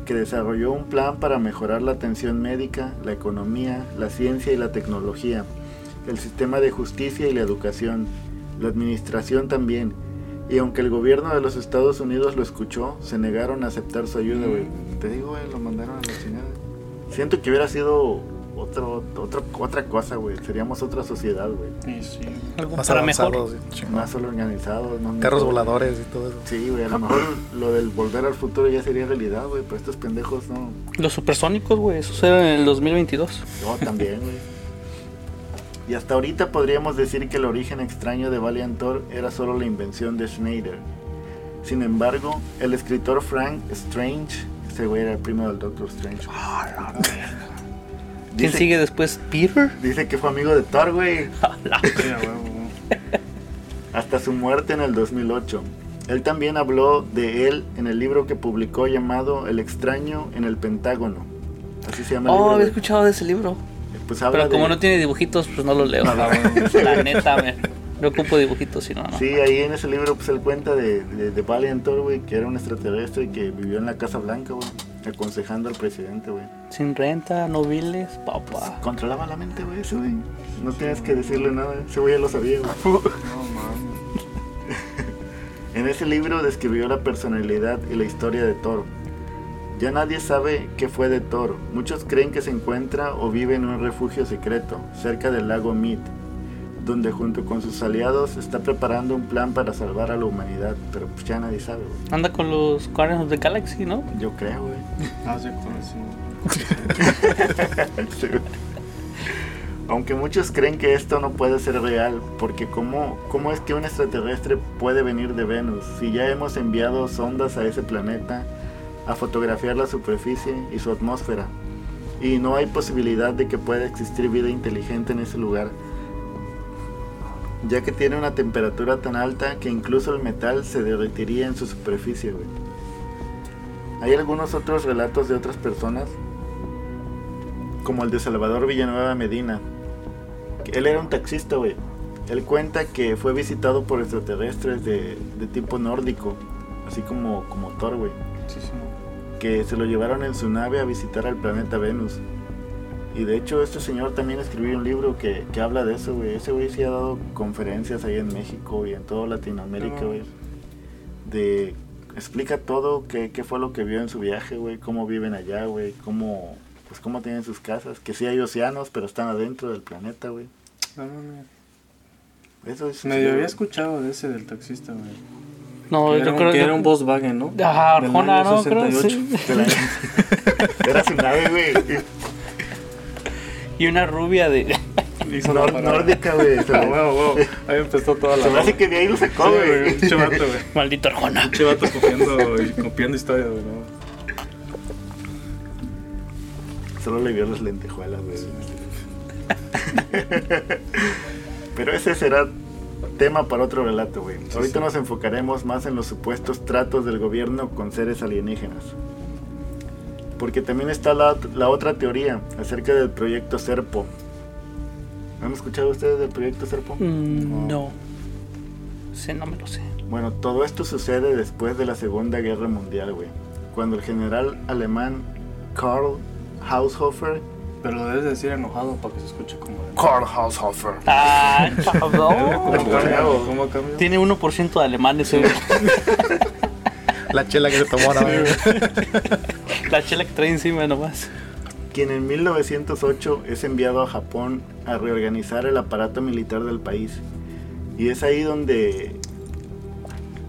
Que desarrolló un plan para mejorar la atención médica, la economía, la ciencia y la tecnología, el sistema de justicia y la educación, la administración también. Y aunque el gobierno de los Estados Unidos lo escuchó, se negaron a aceptar su ayuda, güey. Te digo, güey, lo mandaron a la chingada. Siento que hubiera sido otro, otro, otra cosa, güey. Seríamos otra sociedad, güey. Y sí. Algo Más para mejor. sí. Más organizados. ¿no? Carros No- voladores y todo eso. Sí, güey. A lo mejor lo del volver al futuro ya sería realidad, güey. Pero estos pendejos no. Los supersónicos, güey, eso era en el 2022. Yo también, güey. Y hasta ahorita podríamos decir que el origen extraño de Valiant Thor era solo la invención de Schneider. Sin embargo, el escritor Frank Strange, ese güey era el primo del Doctor Strange. ¿Quién Dice, sigue después? ¿Peter? dice que fue amigo de Thor, güey. *laughs* Hasta su muerte en el 2008. Él también habló de él en el libro que publicó llamado El extraño en el Pentágono. Así se llama el Oh, libro. había escuchado de ese libro. Pues habla Pero como de- no tiene dibujitos, pues no lo leo. *laughs* No, no. La neta, me, me ocupo dibujitos, si no, no. Sí, ahí en ese libro pues él cuenta de, de, de güey, que era un extraterrestre que vivió en la Casa Blanca, güey, aconsejando al presidente, güey. Sin renta, no biles, papá. Controlaba la mente, güey, ese güey. No tienes que decirle nada, ese güey ya lo sabía, güey. *laughs* No mames. En ese libro describió la personalidad y la historia de Thor. Ya nadie sabe qué fue de Thor. Muchos creen que se encuentra o vive en un refugio secreto, cerca del lago Mead, donde junto con sus aliados está preparando un plan para salvar a la humanidad, pero pues ya nadie sabe, güey. Anda con los Guardians of the Galaxy, ¿no? Yo creo, güey. Ah, sí, con eso. *laughs* Sí. Aunque muchos creen que esto no puede ser real, porque ¿cómo, ¿cómo es que un extraterrestre puede venir de Venus si ya hemos enviado sondas a ese planeta a fotografiar la superficie y su atmósfera? Y no hay posibilidad de que pueda existir vida inteligente en ese lugar, ya que tiene una temperatura tan alta que incluso el metal se derretiría en su superficie. güey. Hay algunos otros relatos de otras personas como el de Salvador Villanueva Medina. Él era un taxista, güey. Él cuenta que fue visitado por extraterrestres de, de tipo nórdico, así como, como Thor, güey. Sí, sí. Que se lo llevaron en su nave a visitar al planeta Venus. Y de hecho, este señor también escribió un libro que, que habla de eso, güey. Ese güey sí ha dado conferencias ahí en México y en toda Latinoamérica, No. güey. De. Explica todo, qué, qué fue lo que vio en su viaje, güey. Cómo viven allá, güey. Cómo, pues cómo tienen sus casas. Que sí hay océanos, pero están adentro del planeta, güey. No mames. Eso es. Medio había escuchado de ese del taxista, güey. No, que era, yo un, creo que que era un Volkswagen, ¿no? Del Arjona, ¿no? Creo, 68. sí. *laughs* Era su nave, güey. Y una rubia de... *laughs* La nórdica, güey. Se me- huevo, huevo. Ahí empezó toda la. se me hace que de ahí lo sacó, Sí, güey. Vato, güey. Maldito Arjona. Pinche vato copiando, copiando historias, güey. ¿no? Solo le vio las lentejuelas, güey. Pero ese será tema para otro relato, güey. Ahorita nos enfocaremos más en los supuestos tratos del gobierno con seres alienígenas. Porque también está la, la otra teoría acerca del proyecto Serpo. ¿Han escuchado ustedes del proyecto Serpo? Mm, no. Sé, no me lo sé. Bueno, todo esto sucede después de la Segunda Guerra Mundial, güey. Cuando el general alemán Karl Haushofer Pero lo debes decir enojado para que se escuche como. de- Karl Haushofer. Ah, *laughs* ¿Cómo cabrón. Tiene 1% de alemán ese. *laughs* güey. La chela que se tomó ahora. *laughs* La chela que trae encima nomás. quien en 1908 es enviado a Japón a reorganizar el aparato militar del país. Y es ahí donde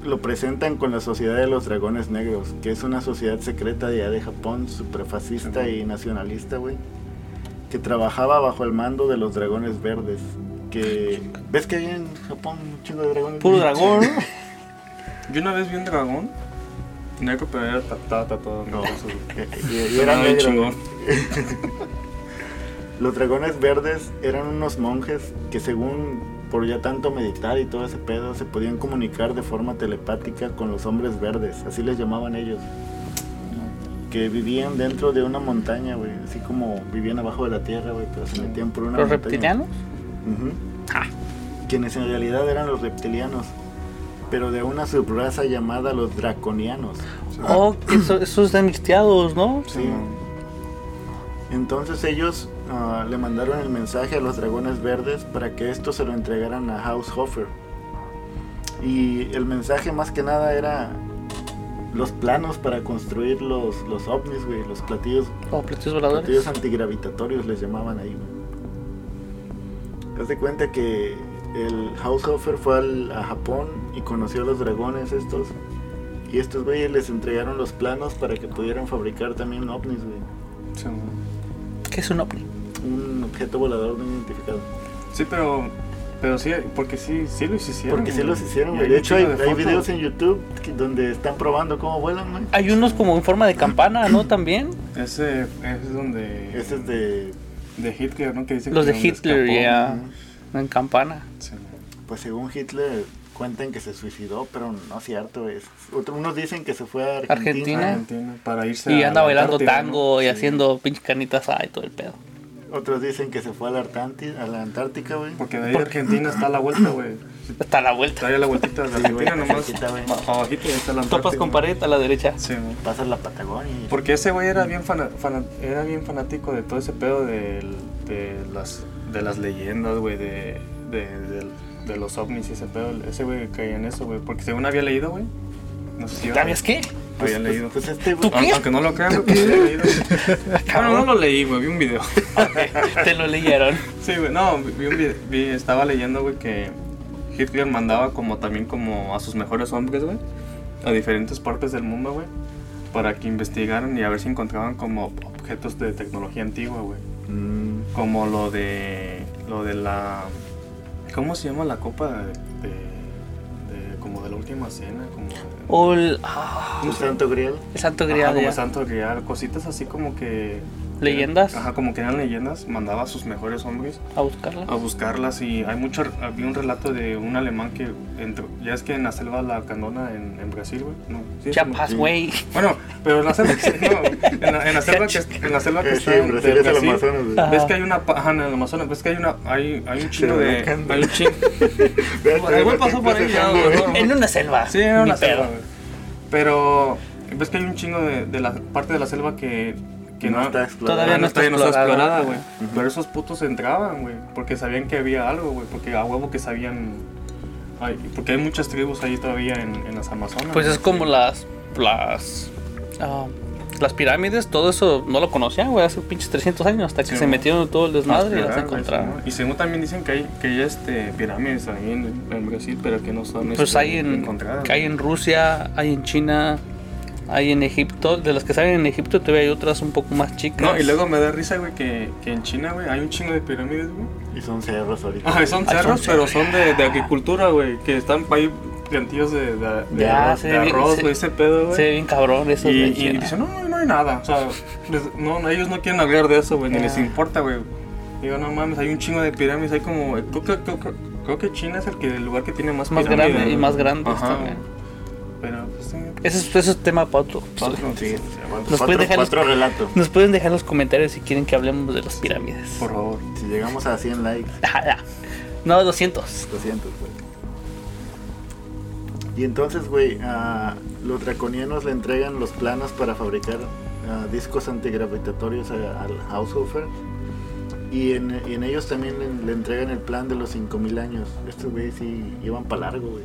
lo presentan con la Sociedad de los Dragones Negros, que es una sociedad secreta de allá de Japón, super fascista y nacionalista, güey, que trabajaba bajo el mando de los Dragones Verdes. Que ves que hay en Japón un chingo de dragones. Puro dragón. Yo una vez vi un dragón. Negro, pero era tatuado, tatuado. No. *laughs* Y- negros. chingón. *laughs* Los dragones verdes eran unos monjes que según por ya tanto meditar y todo ese pedo se podían comunicar de forma telepática con los hombres verdes, así les llamaban ellos. Que vivían dentro de una montaña, güey, así como vivían abajo de la tierra, güey, pero se metían por una ¿Los montaña. reptilianos? Ujú. Quienes en realidad eran los reptilianos, pero de una subraza llamada los draconianos. Oh, que eso- esos de mixteados, ¿no? Sí. Entonces ellos ah, le mandaron el mensaje a los dragones verdes para que esto se lo entregaran a Haushofer. Y el mensaje más que nada era los planos para construir los, los ovnis, güey, los platillos, O platillos voladores. platillos antigravitatorios les llamaban ahí, güey. Haz de cuenta que el Haushofer fue al- a Japón y conoció a los dragones estos. Y estos güeyes les entregaron los planos para que pudieran fabricar también ovnis, güey Sí. ¿Qué es un ovni? un objeto volador no identificado. Sí, pero. Pero sí, porque sí, sí lo hicieron. Porque sí los hicieron, güey. De hecho, hay, de videos en YouTube que- donde están probando cómo vuelan, güey. Hay unos como en forma de campana, ¿no? *clears throat* También. Ese es donde. Ese es de. De Hitler, ¿no? Que dicen Los que de Hitler, ya. En campana. Sí. Pues según Hitler, cuentan que se suicidó, pero no es cierto, güey. Otros, unos dicen que se fue a Argentina. Argentina. Argentina, para irse Y a anda la bailando Antártida, tango ¿no? y Sí. haciendo pinche canitas y todo el pedo. Otros dicen que se fue a la, Artanti- a la Antártica, güey. Porque de ahí de Argentina está a la vuelta, güey. Está a la vuelta. Está ahí a la vueltita de Sí, güey, Argentina nomás. cerquita, güey. Abajito ahí está la Topas Antártida. con pared a la derecha. Sí, man. Pasas la Patagonia y... Porque ese güey era bien fana- fana- era bien fanático de todo ese pedo del- de las de las leyendas, güey, de, de, de- de los ovnis y ese pedo. Ese güey caía en eso, güey. Porque según había leído, güey. No sé si ¿Sabías qué? Pues, había leído. pues, pues este, ¿Tú güey. qué? Aunque no lo crean, güey, pues había leído. *laughs* Bueno, no lo leí, güey, vi un video. Te lo leyeron. Sí, güey, no, vi un video, vi- estaba leyendo, güey, que Hitler mandaba como también como a sus mejores hombres, güey, a diferentes partes del mundo, güey, para que investigaran y a ver si encontraban como objetos de tecnología antigua, güey. Mm, Como lo de, lo de la, ¿cómo se llama la copa de, de- de- como de la última cena? Como, O el, ah, santo grial. el Santo Ajá, Grial. como. Santo Grial, cositas así como que... ¿Leyendas? Ajá, como que eran leyendas, mandaba a sus mejores hombres A buscarla. a buscarlas y hay mucho había un relato de un alemán que entró, ya es que en la selva la candona en, en Brasil güey no sí, Chiapas, güey. bueno pero en la selva *laughs* que, no, en la, en la selva que en la selva que está en de Brasil es el Amazonas, ves que hay una ajá, en el Amazonas ves que hay una hay, hay un chingo de hay un chingo *laughs* pasó por ahí ya, güey. güey. En una selva. sí Ni una selva güey. pero ves que hay un chingo de, de la parte de la selva que que no no, está explorado. Todavía no está todavía no está explorada. explorada, güey. Pero esos putos entraban, güey. Porque sabían que había algo, güey. Porque a huevo que sabían. Ay, porque hay muchas tribus ahí todavía en, en las Amazonas. Pues es como las. Las. ah, las pirámides, todo eso no lo conocían, güey, hace pinches 300 años, hasta que Sí, se metieron en todo el desmadre y las encontraron. sí, ¿no? Y según también dicen que hay, que hay este, pirámides ahí en, en Brasil, pero que no son Pues este, hay en, encontradas. que hay en Rusia, hay en China, hay en Egipto. De las que salen en Egipto todavía hay otras un poco más chicas. No, y luego me da risa, güey, que, que en China, güey, hay un chingo de pirámides, güey. Y son cerros ahorita. Ajá, y son Ah, son cerros, pero cerros. son de, de agricultura, güey. Que están ahí plantillos de, de, de Ya, arroz, de arroz, güey, ese pedo, güey. Se ve bien cabrón eso. Y, y dicen, no, no hay nada. O sea, les- no, no, ellos no quieren hablar de eso, güey, ni les importa, güey. Digo, no mames, hay un chingo de pirámides, hay como, creo que, creo que- Creo que China es el, que, el lugar que tiene más Más pirámides, grande y más grandes Ajá. también. Ese es, tema para otro. Sí, Nos cuatro, pueden dejar los-. Nos pueden dejar los comentarios si quieren que hablemos de las pirámides. Por favor. Si llegamos a 100 likes, *laughs* Ah. No, 200. 200, güey. Y entonces, güey, a los draconianos le entregan los planos para fabricar discos antigravitatorios al Haushofer. Y en, en ellos también le, le entregan el plan de los 5000 años. Estos güeyes sí iban para largo, güey.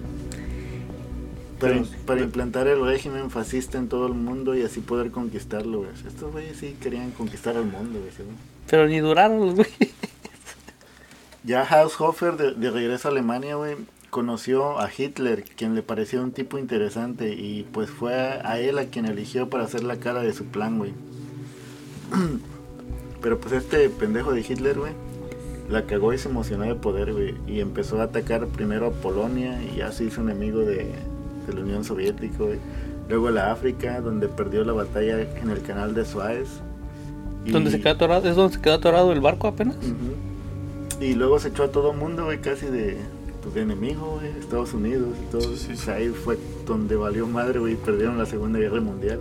Para, implantar el régimen fascista en todo el mundo y así poder conquistarlo, güey. Estos güeyes sí querían conquistar el mundo, güey. Pero ni duraron los. Ya Haushofer, de, de regreso a Alemania, güey, conoció a Hitler, quien le pareció un tipo interesante, y pues fue a, a él a quien eligió para hacer la cara de su plan, güey. *clears throat* Pero pues este pendejo de Hitler, güey, la cagó y se emocionó de poder, güey, y empezó a atacar primero a Polonia y ya se hizo enemigo de, de la Unión Soviética, güey. Luego la África, donde perdió la batalla en el canal de Suez. y- Donde se quedó atorado, es donde se quedó atorado el barco apenas. Y luego se echó a todo mundo, güey, casi de, pues, de enemigo, güey, Estados Unidos y todo. Sí, sí, Pues ahí fue donde valió madre, güey, perdieron la Segunda Guerra Mundial.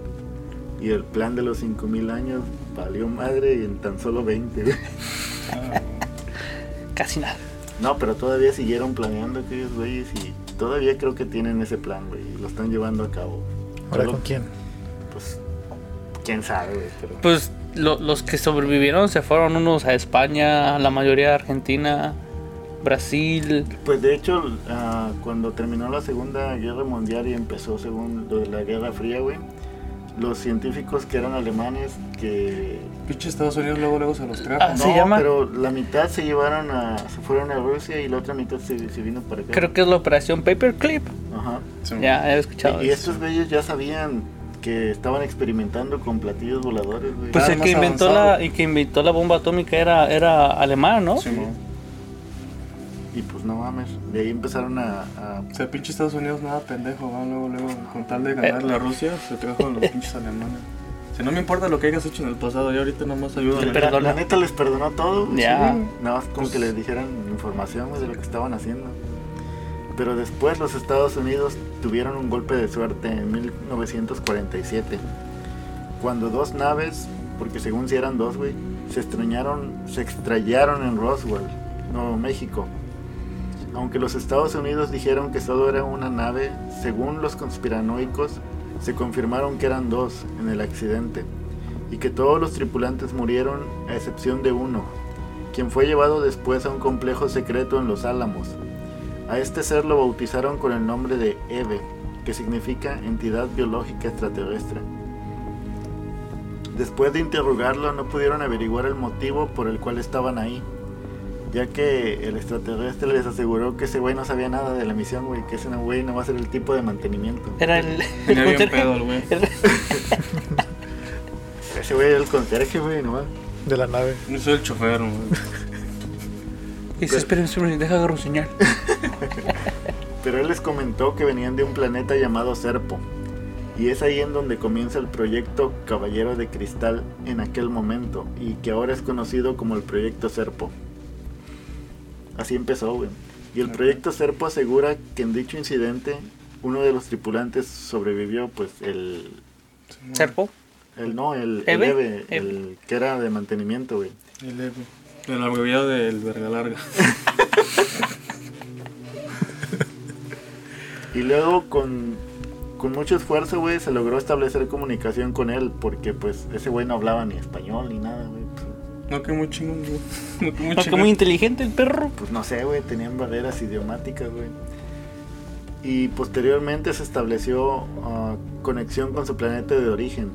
Y el plan de los 5000 años valió madre y en tan solo 20, güey. *laughs* Casi nada. No, pero todavía siguieron planeando aquellos güeyes y todavía creo que tienen ese plan, güey, y lo están llevando a cabo. ¿Ahora Solo, con quién? Pues, quién sabe, güey, pero... Pues lo- los que sobrevivieron se fueron unos a España, la mayoría a Argentina, Brasil. Pues de hecho, ah, cuando terminó la Segunda Guerra Mundial y empezó según lo de la Guerra Fría, güey, los científicos que eran alemanes que... Pinche Estados Unidos luego, luego se los trajo. Ah, No, ¿Se llama? pero la mitad se llevaron a... se fueron a Rusia y la otra mitad se, se vino para acá. Creo que es la operación Paperclip. Ajá. Sí. Ya he escuchado Y, y estos güeyes ya sabían que estaban experimentando con platillos voladores, güey. Pues el que inventó avanzado. la y que inventó la bomba atómica era era alemán, ¿no? Sí, ¿no? Y pues no mames, de ahí empezaron a... a- O sea, pinche Estados Unidos nada pendejo, va luego, luego, con tal de Eh. a Rusia, se trajo a los pinches alemanes. Si no me importa lo que hayas hecho en el pasado, yo ahorita nomás ayudo El la, perdón. la neta les perdonó todo. Ya. sí, güey. Nada más como que les dijeran información güey, de lo que estaban haciendo. Pero después los Estados Unidos tuvieron un golpe de suerte en 1947. Cuando dos naves, porque según si eran dos, güey, se extrañaron, se extrañaron en Roswell, Nuevo México. Aunque los Estados Unidos dijeron que solo era una nave, según los conspiranoicos, se confirmaron que eran dos en el accidente y que todos los tripulantes murieron a excepción de uno, quien fue llevado después a un complejo secreto en Los Álamos. A este ser lo bautizaron con el nombre de Eve, que significa entidad biológica extraterrestre. Después de interrogarlo no pudieron averiguar el motivo por el cual estaban ahí, ya que el extraterrestre les aseguró que ese güey no sabía nada de la misión, güey, que ese güey no va a ser el tipo de mantenimiento. Era el, Venía bien pedo el güey. *laughs* Ese güey era el conserje, güey, nomás. De la nave. Yo soy el chofer, güey. Dice, esperen, esperen, deja agarro señal. *laughs* Pero él les comentó que venían de un planeta llamado Serpo. Y es ahí en donde comienza el proyecto Caballero de Cristal en aquel momento. Y que ahora es conocido como el proyecto Serpo. Así empezó, güey. Y el proyecto Serpo asegura que en dicho incidente uno de los tripulantes sobrevivió, pues el... Serpo. el no, el, el ¿Eve? Eve, el que era de mantenimiento, güey. El Evo. El abreviado del verga larga. *laughs* Y luego con, con mucho esfuerzo, güey, se logró establecer comunicación con él, porque pues ese güey no hablaba ni español ni nada, güey. No, que muy chingón, güey. *laughs* No, que muy No, que muy inteligente el perro. pues, no sé, güey, tenían barreras idiomáticas, güey. Y posteriormente se estableció ah, conexión con su planeta de origen.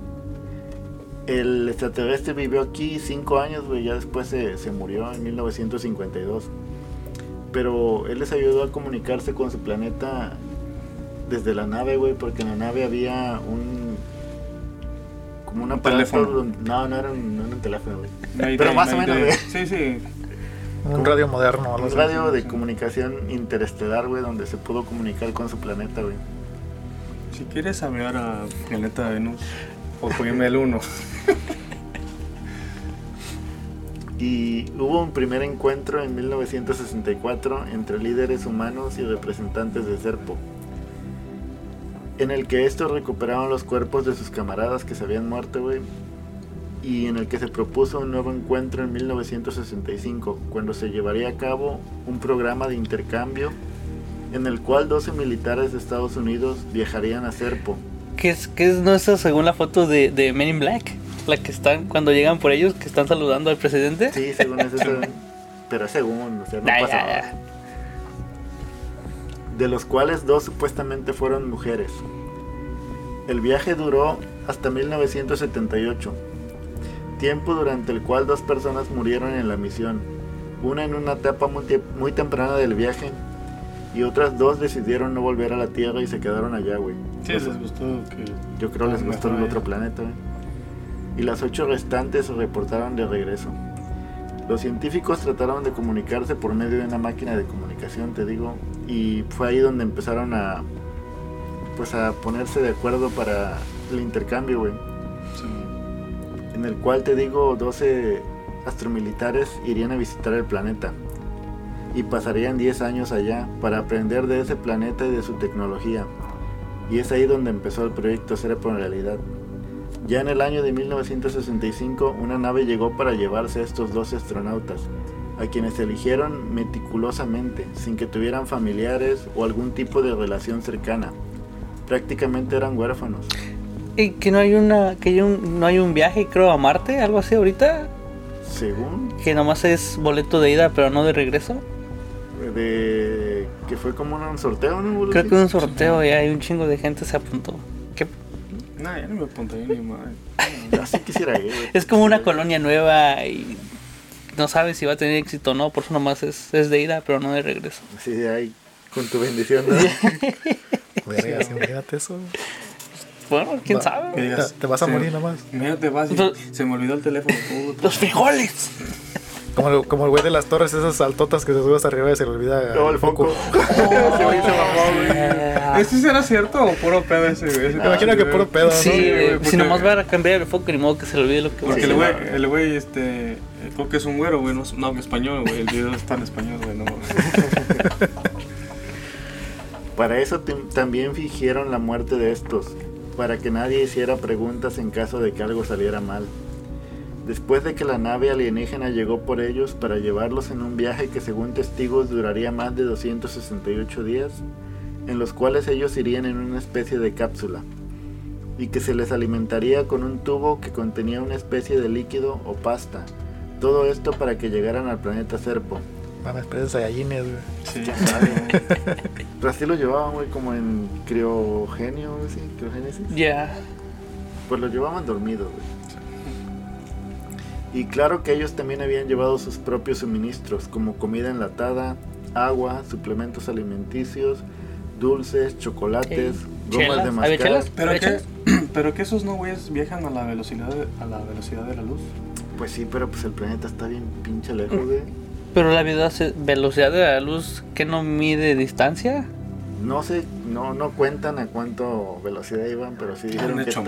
El extraterrestre vivió aquí cinco años, güey, ya después se, se murió en 1952. Pero él les ayudó a comunicarse con su planeta desde la nave, güey, porque en la nave había un... Como un Un aparato teléfono. donde- No, no era un, no era un teléfono, güey. Pero más o menos, Sí, sí. Un radio moderno. algo Un así. radio de sí. comunicación interestelar, güey, donde se pudo comunicar con su planeta, güey. Si quieres hablar a Planeta Venus, o ponerme el 1. Y hubo un primer encuentro en 1964 entre líderes humanos y representantes de Serpo, en el que estos recuperaron los cuerpos de sus camaradas que se habían muerto, güey, y en el que se propuso un nuevo encuentro en 1965, cuando se llevaría a cabo un programa de intercambio en el cual 12 militares de Estados Unidos viajarían a Serpo. ¿Qué es, qué es no esa según la foto de, de Men in Black? La que están, cuando llegan por ellos, que están saludando al presidente. Sí, según eso, *laughs* pero según, o sea, no Ya, pasa nada. De los cuales dos supuestamente fueron mujeres. El viaje duró hasta 1978, tiempo durante el cual dos personas murieron en la misión, una en una etapa muy, temprana del viaje y otras dos decidieron no volver a la Tierra y se quedaron allá, güey. Sí, les gustó que... yo creo les gustó el otro planeta. güey. Y las ocho restantes se reportaron de regreso. Los científicos trataron de comunicarse por medio de una máquina de comunicación, te digo, y fue ahí donde empezaron a pues a ponerse de acuerdo para el intercambio, güey, Sí. en el cual te digo 12 astromilitares irían a visitar el planeta y pasarían 10 años allá para aprender de ese planeta y de su tecnología. Y es ahí donde empezó el proyecto Cerepo en realidad. Ya en el año de 1965, una nave llegó para llevarse a estos 12 astronautas, a quienes eligieron meticulosamente, sin que tuvieran familiares o algún tipo de relación cercana. Prácticamente eran huérfanos. Y que no hay una, que hay un, no hay un viaje, creo, a Marte, algo así ahorita, Según que nomás es boleto de ida, pero no de regreso. de que fue como un sorteo, ¿no? Creo que un sorteo y hay un chingo de gente se apuntó. No, ya no me apunto yo ni madre. *laughs* Yo sí quisiera ir. es como una colonia nueva y no sabes si va a tener éxito o no, por eso nomás es, es de ida, pero no de regreso. Así de ahí, con tu bendición, ¿no? *laughs* Vergas, imagínate eso. Bueno, quién Va. sabe. Que Te, digas, te vas a se- morir nomás. Imagínate, vas y se me olvidó el teléfono. Los frijoles. Como el, como el güey de las torres, esas altotas que se sube hasta arriba y se le olvida Todo el foco. Ese *laughs* güey se mamó, güey. Eh, ¿Ese será cierto o puro pedo ese, güey? Me imagino que puro pedo, ¿no? sí, güey, si nomás va a cambiar el foco, ni modo que se le olvide lo que va a Porque el güey, no. el güey, este, eh, creo que es un güero, güey, no, no español, güey, el video está en español, güey, no. *laughs* Para eso también fingieron la muerte de estos, para que nadie hiciera preguntas en caso de que algo saliera mal. Después de que la nave alienígena llegó por ellos para llevarlos en un viaje que según testigos duraría más de 268 días, en los cuales ellos irían en una especie de cápsula, y que se les alimentaría con un tubo que contenía una especie de líquido o pasta. Todo esto para que llegaran al planeta Serpo. Mames, pero Saiyajines, güey. Sí, ¿Quién sabe? *laughs* Pero así lo llevaban, güey, como en criogenio, güey, sí, criogénesis. Ya. Pues lo llevaban dormidos, güey. Y claro que ellos también habían llevado sus propios suministros, como comida enlatada, agua, suplementos alimenticios, dulces, chocolates, gomas ¿Chelas? de ¿Había mascar. Pero ¿Había que, *clears throat* pero que esos no güeyes viajan a la velocidad de, a la velocidad de la luz. Pues sí, pero pues el planeta está bien pinche lejos, güey. Pero la velocidad de la luz que no mide distancia. No sé, no, no cuentan a cuánto velocidad iban, pero sí dijeron que hecho.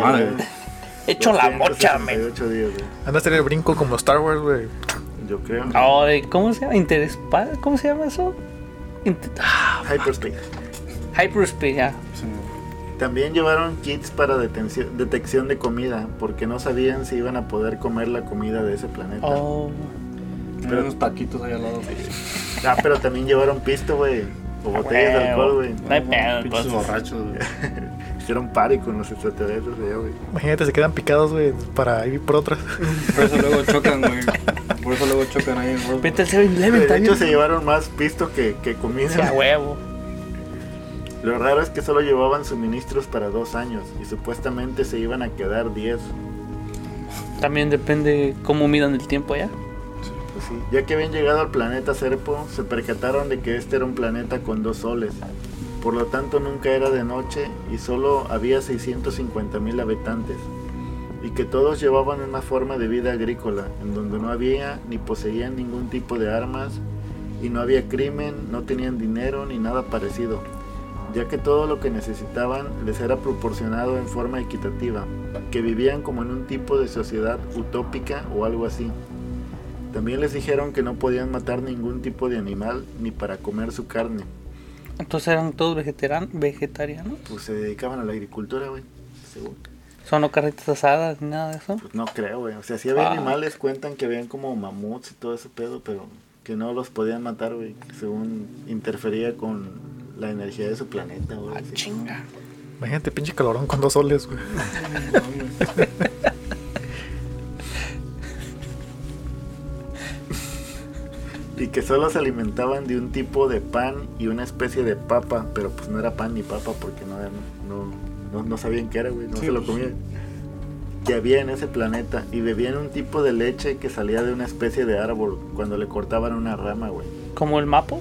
Hecho la mocha, men. 268 días, güey. Anda a hacer el brinco como Star Wars, güey. Yo creo. Ay, ¿Cómo se llama? ¿Interespace? ¿Cómo se llama eso? Inter- ah, Hyperspace. Hyperspace, ya. Sí, También llevaron kits para detención- detección de comida, porque no sabían si iban a poder comer la comida de ese planeta. Oh. Pero unos taquitos ahí al lado. Ah, pero también llevaron pisto, güey. O botellas de alcohol, güey. No hay pedo, borrachos, güey. *laughs* Hicieron party con los extraterrestres allá, güey. Imagínate, se quedan picados, güey, para ir por otras. Por eso luego chocan, güey. Por eso luego chocan ahí en Roswell. Vete al 7-Eleven De hecho, se llevaron más pisto que, que comida. Sí, a huevo. Lo raro es que solo llevaban suministros para dos años y supuestamente se iban a quedar 10. También depende cómo midan el tiempo allá. Pues sí, ya que habían llegado al planeta Serpo, se percataron de que este era un planeta con dos soles. Por lo tanto, nunca era de noche y solo había 650 mil habitantes. Y que todos llevaban una forma de vida agrícola, en donde no había ni poseían ningún tipo de armas, y no había crimen, no tenían dinero ni nada parecido, ya que todo lo que necesitaban les era proporcionado en forma equitativa, que vivían como en un tipo de sociedad utópica o algo así. También les dijeron que no podían matar ningún tipo de animal ni para comer su carne. Entonces eran todos vegetarian- vegetarianos. Pues se dedicaban a la agricultura, güey. Según. Son no carretas asadas ni nada de eso. Pues no creo, güey. O sea, sí había Ah. animales, cuentan que habían como mamuts y todo ese pedo, pero que no los podían matar, güey. Según interfería con la energía de su planeta, güey. Ah, chinga. Imagínate, pinche calorón con dos soles, güey. *laughs* Y que solo se alimentaban de un tipo de pan y una especie de papa, pero pues no era pan ni papa porque no, era- no, no, no sabían qué era, güey, no Sí, se lo comían. Que había en ese planeta y bebían un tipo de leche que salía de una especie de árbol cuando le cortaban una rama, güey. Como el mapo.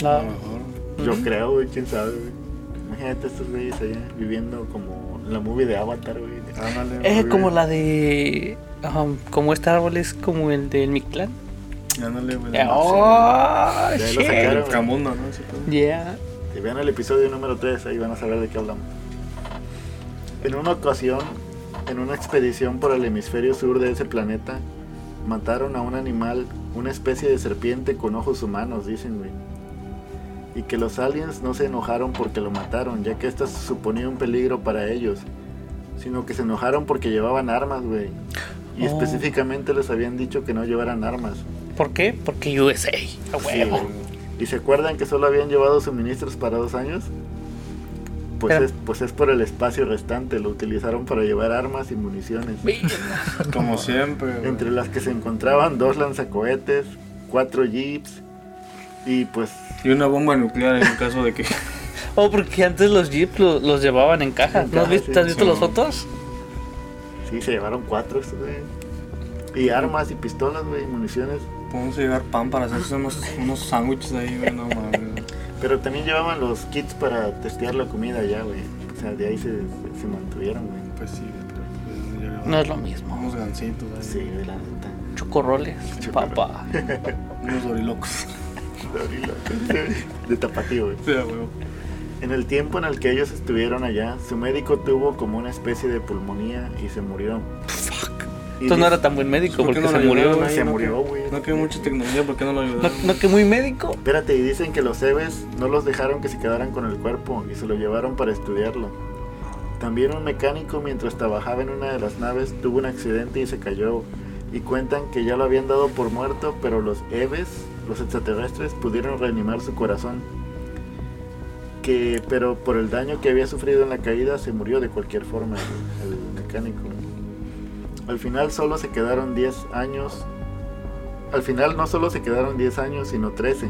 A La- lo mejor. Yo creo, güey, quién sabe, güey. Imagínate estos güeyes allá viviendo como la movie de Avatar, güey. Ándale, Es güey. como la de. um, como este árbol es como el del Mictlán. Ándale, güey. Eh, oh, Ya lo shit. sacaron. El Camundo, ¿no? Pedo. Yeah. Si vean el episodio número 3, ahí van a saber de qué hablamos. En una ocasión, en una expedición por el hemisferio sur de ese planeta, mataron a un animal, una especie de serpiente con ojos humanos, dicen, güey. Y que los aliens no se enojaron porque lo mataron, ya que esta suponía un peligro para ellos, sino que se enojaron porque llevaban armas, güey. Y Oh. específicamente les habían dicho que no llevaran armas. ¿Por qué? Porque USA. A huevo. ¿Y se acuerdan que solo habían llevado suministros para dos años? Pues, Pero- es, pues es por el espacio restante, lo utilizaron para llevar armas y municiones. *laughs* Como siempre, güey. Entre las que se encontraban dos lanzacohetes, cuatro jeeps y pues Y una bomba nuclear en caso de que. *laughs* Oh, porque antes los jeeps lo- los llevaban en cajas. En ¿No has visto, sí, has visto sí, los fotos? sí, se llevaron cuatro estos, güey. Y armas y pistolas, güey, y municiones. Podemos llevar pan para hacerse unos, unos sándwiches ahí, güey. No mames. Pero también llevaban los kits para testear la comida ya, güey. O sea, de ahí se, se mantuvieron, güey. Pues sí, pero. pues, No es lo mismo. Unos gancitos ahí. Sí, de la neta. Chocorroles, Chocorroles. papá. *laughs* Unos dorilocos. *laughs* De tapatío, güey. Sí, huevo. En el tiempo en el que ellos estuvieron allá, su médico tuvo como una especie de pulmonía y se murió. Entonces no era tan buen médico ¿Por qué porque no se murió. Se no murió, que- güey. No que mucha tecnología, ¿por qué no lo No, ayudaron? no que muy médico. Espérate, y dicen que los Eves no los dejaron que se quedaran con el cuerpo y se lo llevaron para estudiarlo. También un mecánico mientras trabajaba en una de las naves tuvo un accidente y se cayó. Y cuentan que ya lo habían dado por muerto, pero los Eves, los extraterrestres, pudieron reanimar su corazón. Que, pero por el daño que había sufrido en la caída se murió de cualquier forma el, el mecánico. Al final solo se quedaron 10 años. Al final no solo se quedaron 10 años, sino 13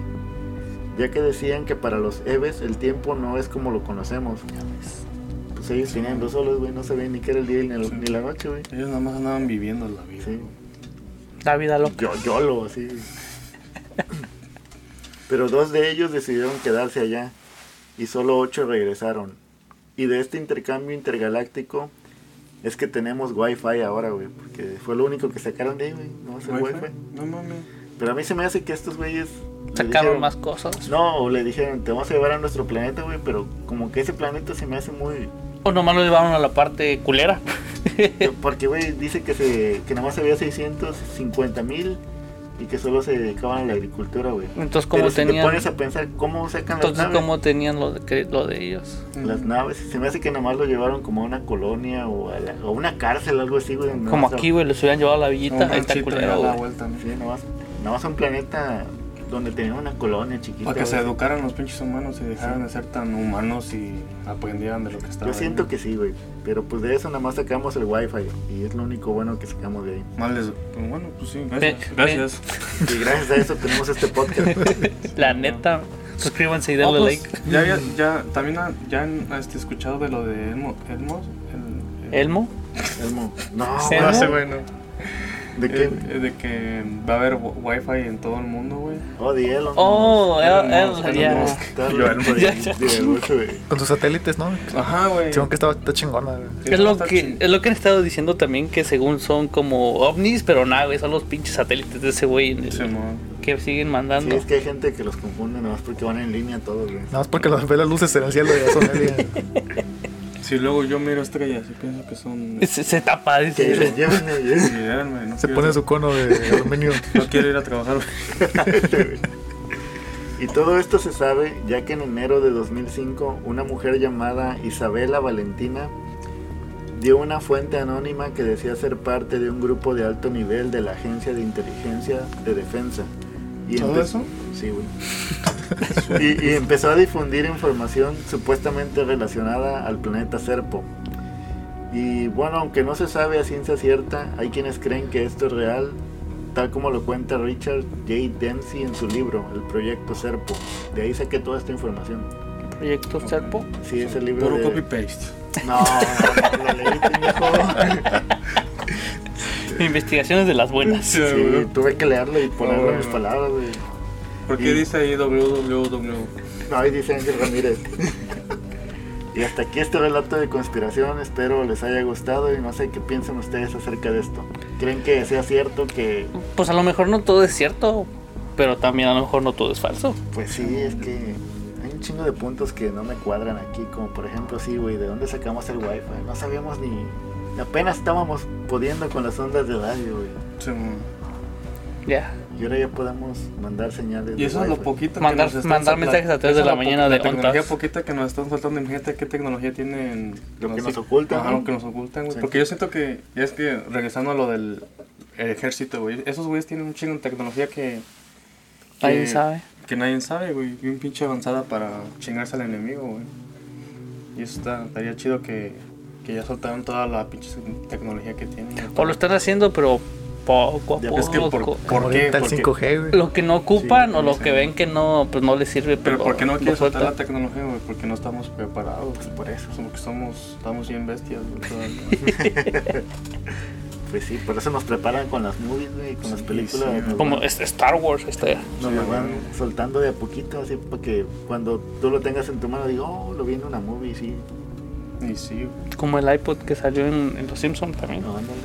ya que decían que para los Eves el tiempo no es como lo conocemos. Pues ellos tenían dos solos, güey, no sabían ni qué era el día ni, el- Sí. ni la noche, güey. Ellos nada más andaban viviendo la vida. Sí. La vida loca. Yo, yo lo, así. Pero dos de ellos decidieron quedarse allá y solo ocho regresaron. Y de este intercambio intergaláctico es que tenemos wifi ahora, güey, porque fue lo único que sacaron de ahí, güey, no es el ¿Wi-Fi? wifi. No mames. Pero a mí se me hace que estos güeyes Sacaron dijeron- más cosas. No, o le dijeron, te vamos a llevar a nuestro planeta, güey, pero como que ese planeta se me hace muy... O nomás lo llevaron a la parte culera. *laughs* Porque, güey, dice que, se, que nomás había 650 mil y que solo se dedicaban a la agricultura, güey. Entonces, ¿cómo Pero si te tenían? pones a pensar cómo sacan las Entonces, naves, ¿cómo tenían lo de, que- lo de ellos? las naves, se me hace que nomás lo llevaron como a una colonia o a, la- o a una cárcel, algo así, güey. Como aquí, güey, les hubieran llevado a la villita. Ahí está culero, la güey. vuelta, ¿no? Sí, nomás, nomás a un planeta donde tenían una colonia chiquita. Para que se educaran los pinches humanos y dejaran de ser tan humanos y aprendieran de lo que estaba. Yo siento que sí, güey. Pero pues de eso nada más sacamos el wifi y es lo único bueno que sacamos de ahí. Pues, bueno, pues sí, gracias. Gracias. Y gracias a eso tenemos este podcast. *laughs* La neta. Suscríbanse y Oh, denle pues, like. ya, ya, ya, también ha- ya han este, escuchado de lo de Elmo. Elmo el, el- Elmo. Elmo. No, Elmo. No güey. sé, güey, no. ¿De qué? Eh, de que va a haber wi- wifi en todo el mundo, güey. Oh, de Elon. Oh. Está. Con sus satélites, ¿no? Ajá, güey. Según que estaba está chingona, güey. Es lo, que, es lo que han estado diciendo también que según son como ovnis, pero nada, güey, son los pinches satélites de ese güey Simón. que siguen Sí, mandando. es que hay gente que los confunde nomás porque van en línea todos, güey. Nada más porque los ve las luces en el cielo y ya son. *laughs* Sí, Si luego yo miro estrellas y pienso que son. *laughs* Se, se tapa, Que dice. dice, llévenme, llévenme. Sí, llévenme, no Se quiero- pone su cono de *laughs* aluminio. No quiero ir a trabajar. Y todo esto se sabe ya que en enero de 2005 una mujer llamada Isabela Valentina dio una fuente anónima que decía ser parte de un grupo de alto nivel de la Agencia de Inteligencia de Defensa. Y ¿Todo eso? Sí, güey. *laughs* y, y empezó a difundir información supuestamente relacionada al planeta Serpo. Y bueno, aunque no se sabe a ciencia cierta, hay quienes creen que esto es real, tal como lo cuenta Richard J. Dempsey en su libro, El Proyecto Serpo. De ahí saqué toda esta información. Proyecto Serpo. Sí, es el libro Puro de... copy paste. No, no, lo leí. *laughs* *laughs* Investigaciones de las buenas. Sí, tuve que leerlo y ponerlo en mis palabras, güey. ¿Por qué Y- dice ahí www? No, ahí dice Ángel Ramírez. *laughs* y hasta aquí este relato de conspiración. Espero les haya gustado y no sé qué piensan ustedes acerca de esto. ¿Creen que sea cierto que.? Pues a lo mejor no todo es cierto, pero también a lo mejor no todo es falso. Pues sí, es que hay un chingo de puntos que no me cuadran aquí. Como por ejemplo, sí, güey, ¿de dónde sacamos el wifi? No sabíamos ni. Apenas estábamos pudiendo con las ondas de radio, güey. Sí, mo. Ya. Y ahora ya podemos mandar señales. Y de eso es lo poquito Mandar- que nos están mandar mensajes a tres esa de es la mañana de tecnología ondas. poquita que nos están soltando. Imagínate qué tecnología tienen. Lo que nos ocultan, Ajá, lo que nos ocultan, güey. Sí. Porque yo siento que, es que regresando a lo del el ejército, güey. Esos güeyes tienen un chingo de tecnología que. que- Nadie sabe. Que nadie sabe, güey. Bien pinche avanzada para chingarse al enemigo, güey. Y eso está, estaría chido que, que ya soltaran toda la pinche tecnología que tienen. O lo están haciendo, pero poco a Ya poco. que por, ¿por qué? Porque- 5G, güey. Lo que no ocupan Sí, o lo sí. que ven que no, pues no les sirve. Pero ¿por qué no lo quieres soltar la tecnología, güey? Porque no estamos preparados. Por eso. Porque somos, estamos bien bestias. *laughs* Pues sí, por eso nos preparan con las movies, güey, con las películas. sí. Como van- Star Wars, este. Nos Sí, lo van soltando de a poquito, así para que cuando tú lo tengas en tu mano digo, oh, lo vi en una movie, sí. Y sí, güey. Como el iPod que salió en, en Los Simpsons también. No, ándale.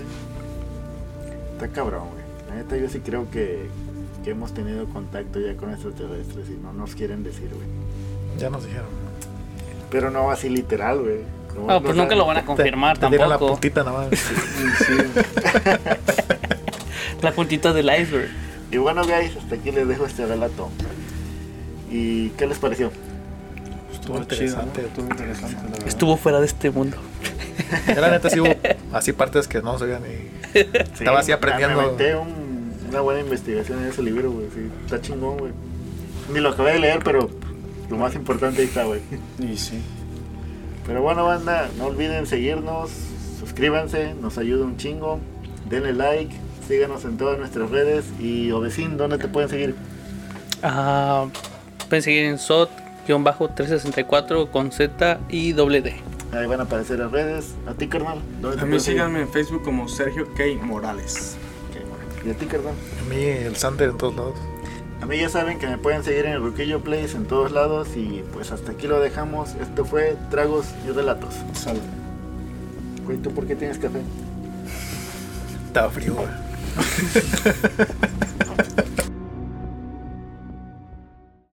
Está cabrón, güey. La neta yo sí creo que, que hemos tenido contacto ya con extraterrestres y no nos quieren decir, güey. Ya nos dijeron. Pero no así literal, güey. No, No, pues no nunca saben. lo van a confirmar te, te dieron la tampoco. puntita nada más. Sí. *laughs* La puntita del iceberg. Y bueno, guys, hasta aquí les dejo este relato. ¿Y qué les pareció? Estuvo chido, interesante. ¿no? Estuvo interesante, la verdad. Estuvo fuera de este mundo. *laughs* La neta sí hubo así partes que no sabía ni. Estaba así aprendiendo. Me un- una buena investigación en ese libro, güey. Sí, está chingón, güey. Ni lo acabé de leer, pero lo más importante ahí está, güey. Y sí. Pero bueno, banda, no olviden seguirnos, suscríbanse, nos ayuda un chingo. Denle like, síganos en todas nuestras redes. Y Ovecín, ¿dónde te pueden seguir? Ah, pueden seguir en SOT-364 con Z y doble D. Ahí van a aparecer las redes. A ti, carnal. ¿dónde A mí síganme en Facebook como Sergio K. Morales. ¿Y a ti, carnal? A mí el Sander en todos lados. A mí ya saben que me pueden seguir en el Ruquillo Place en todos lados. Y pues hasta aquí lo dejamos. Esto fue Tragos y Relatos. Salve. Güey, ¿tú por qué tienes café? Estaba frío, güey. *laughs*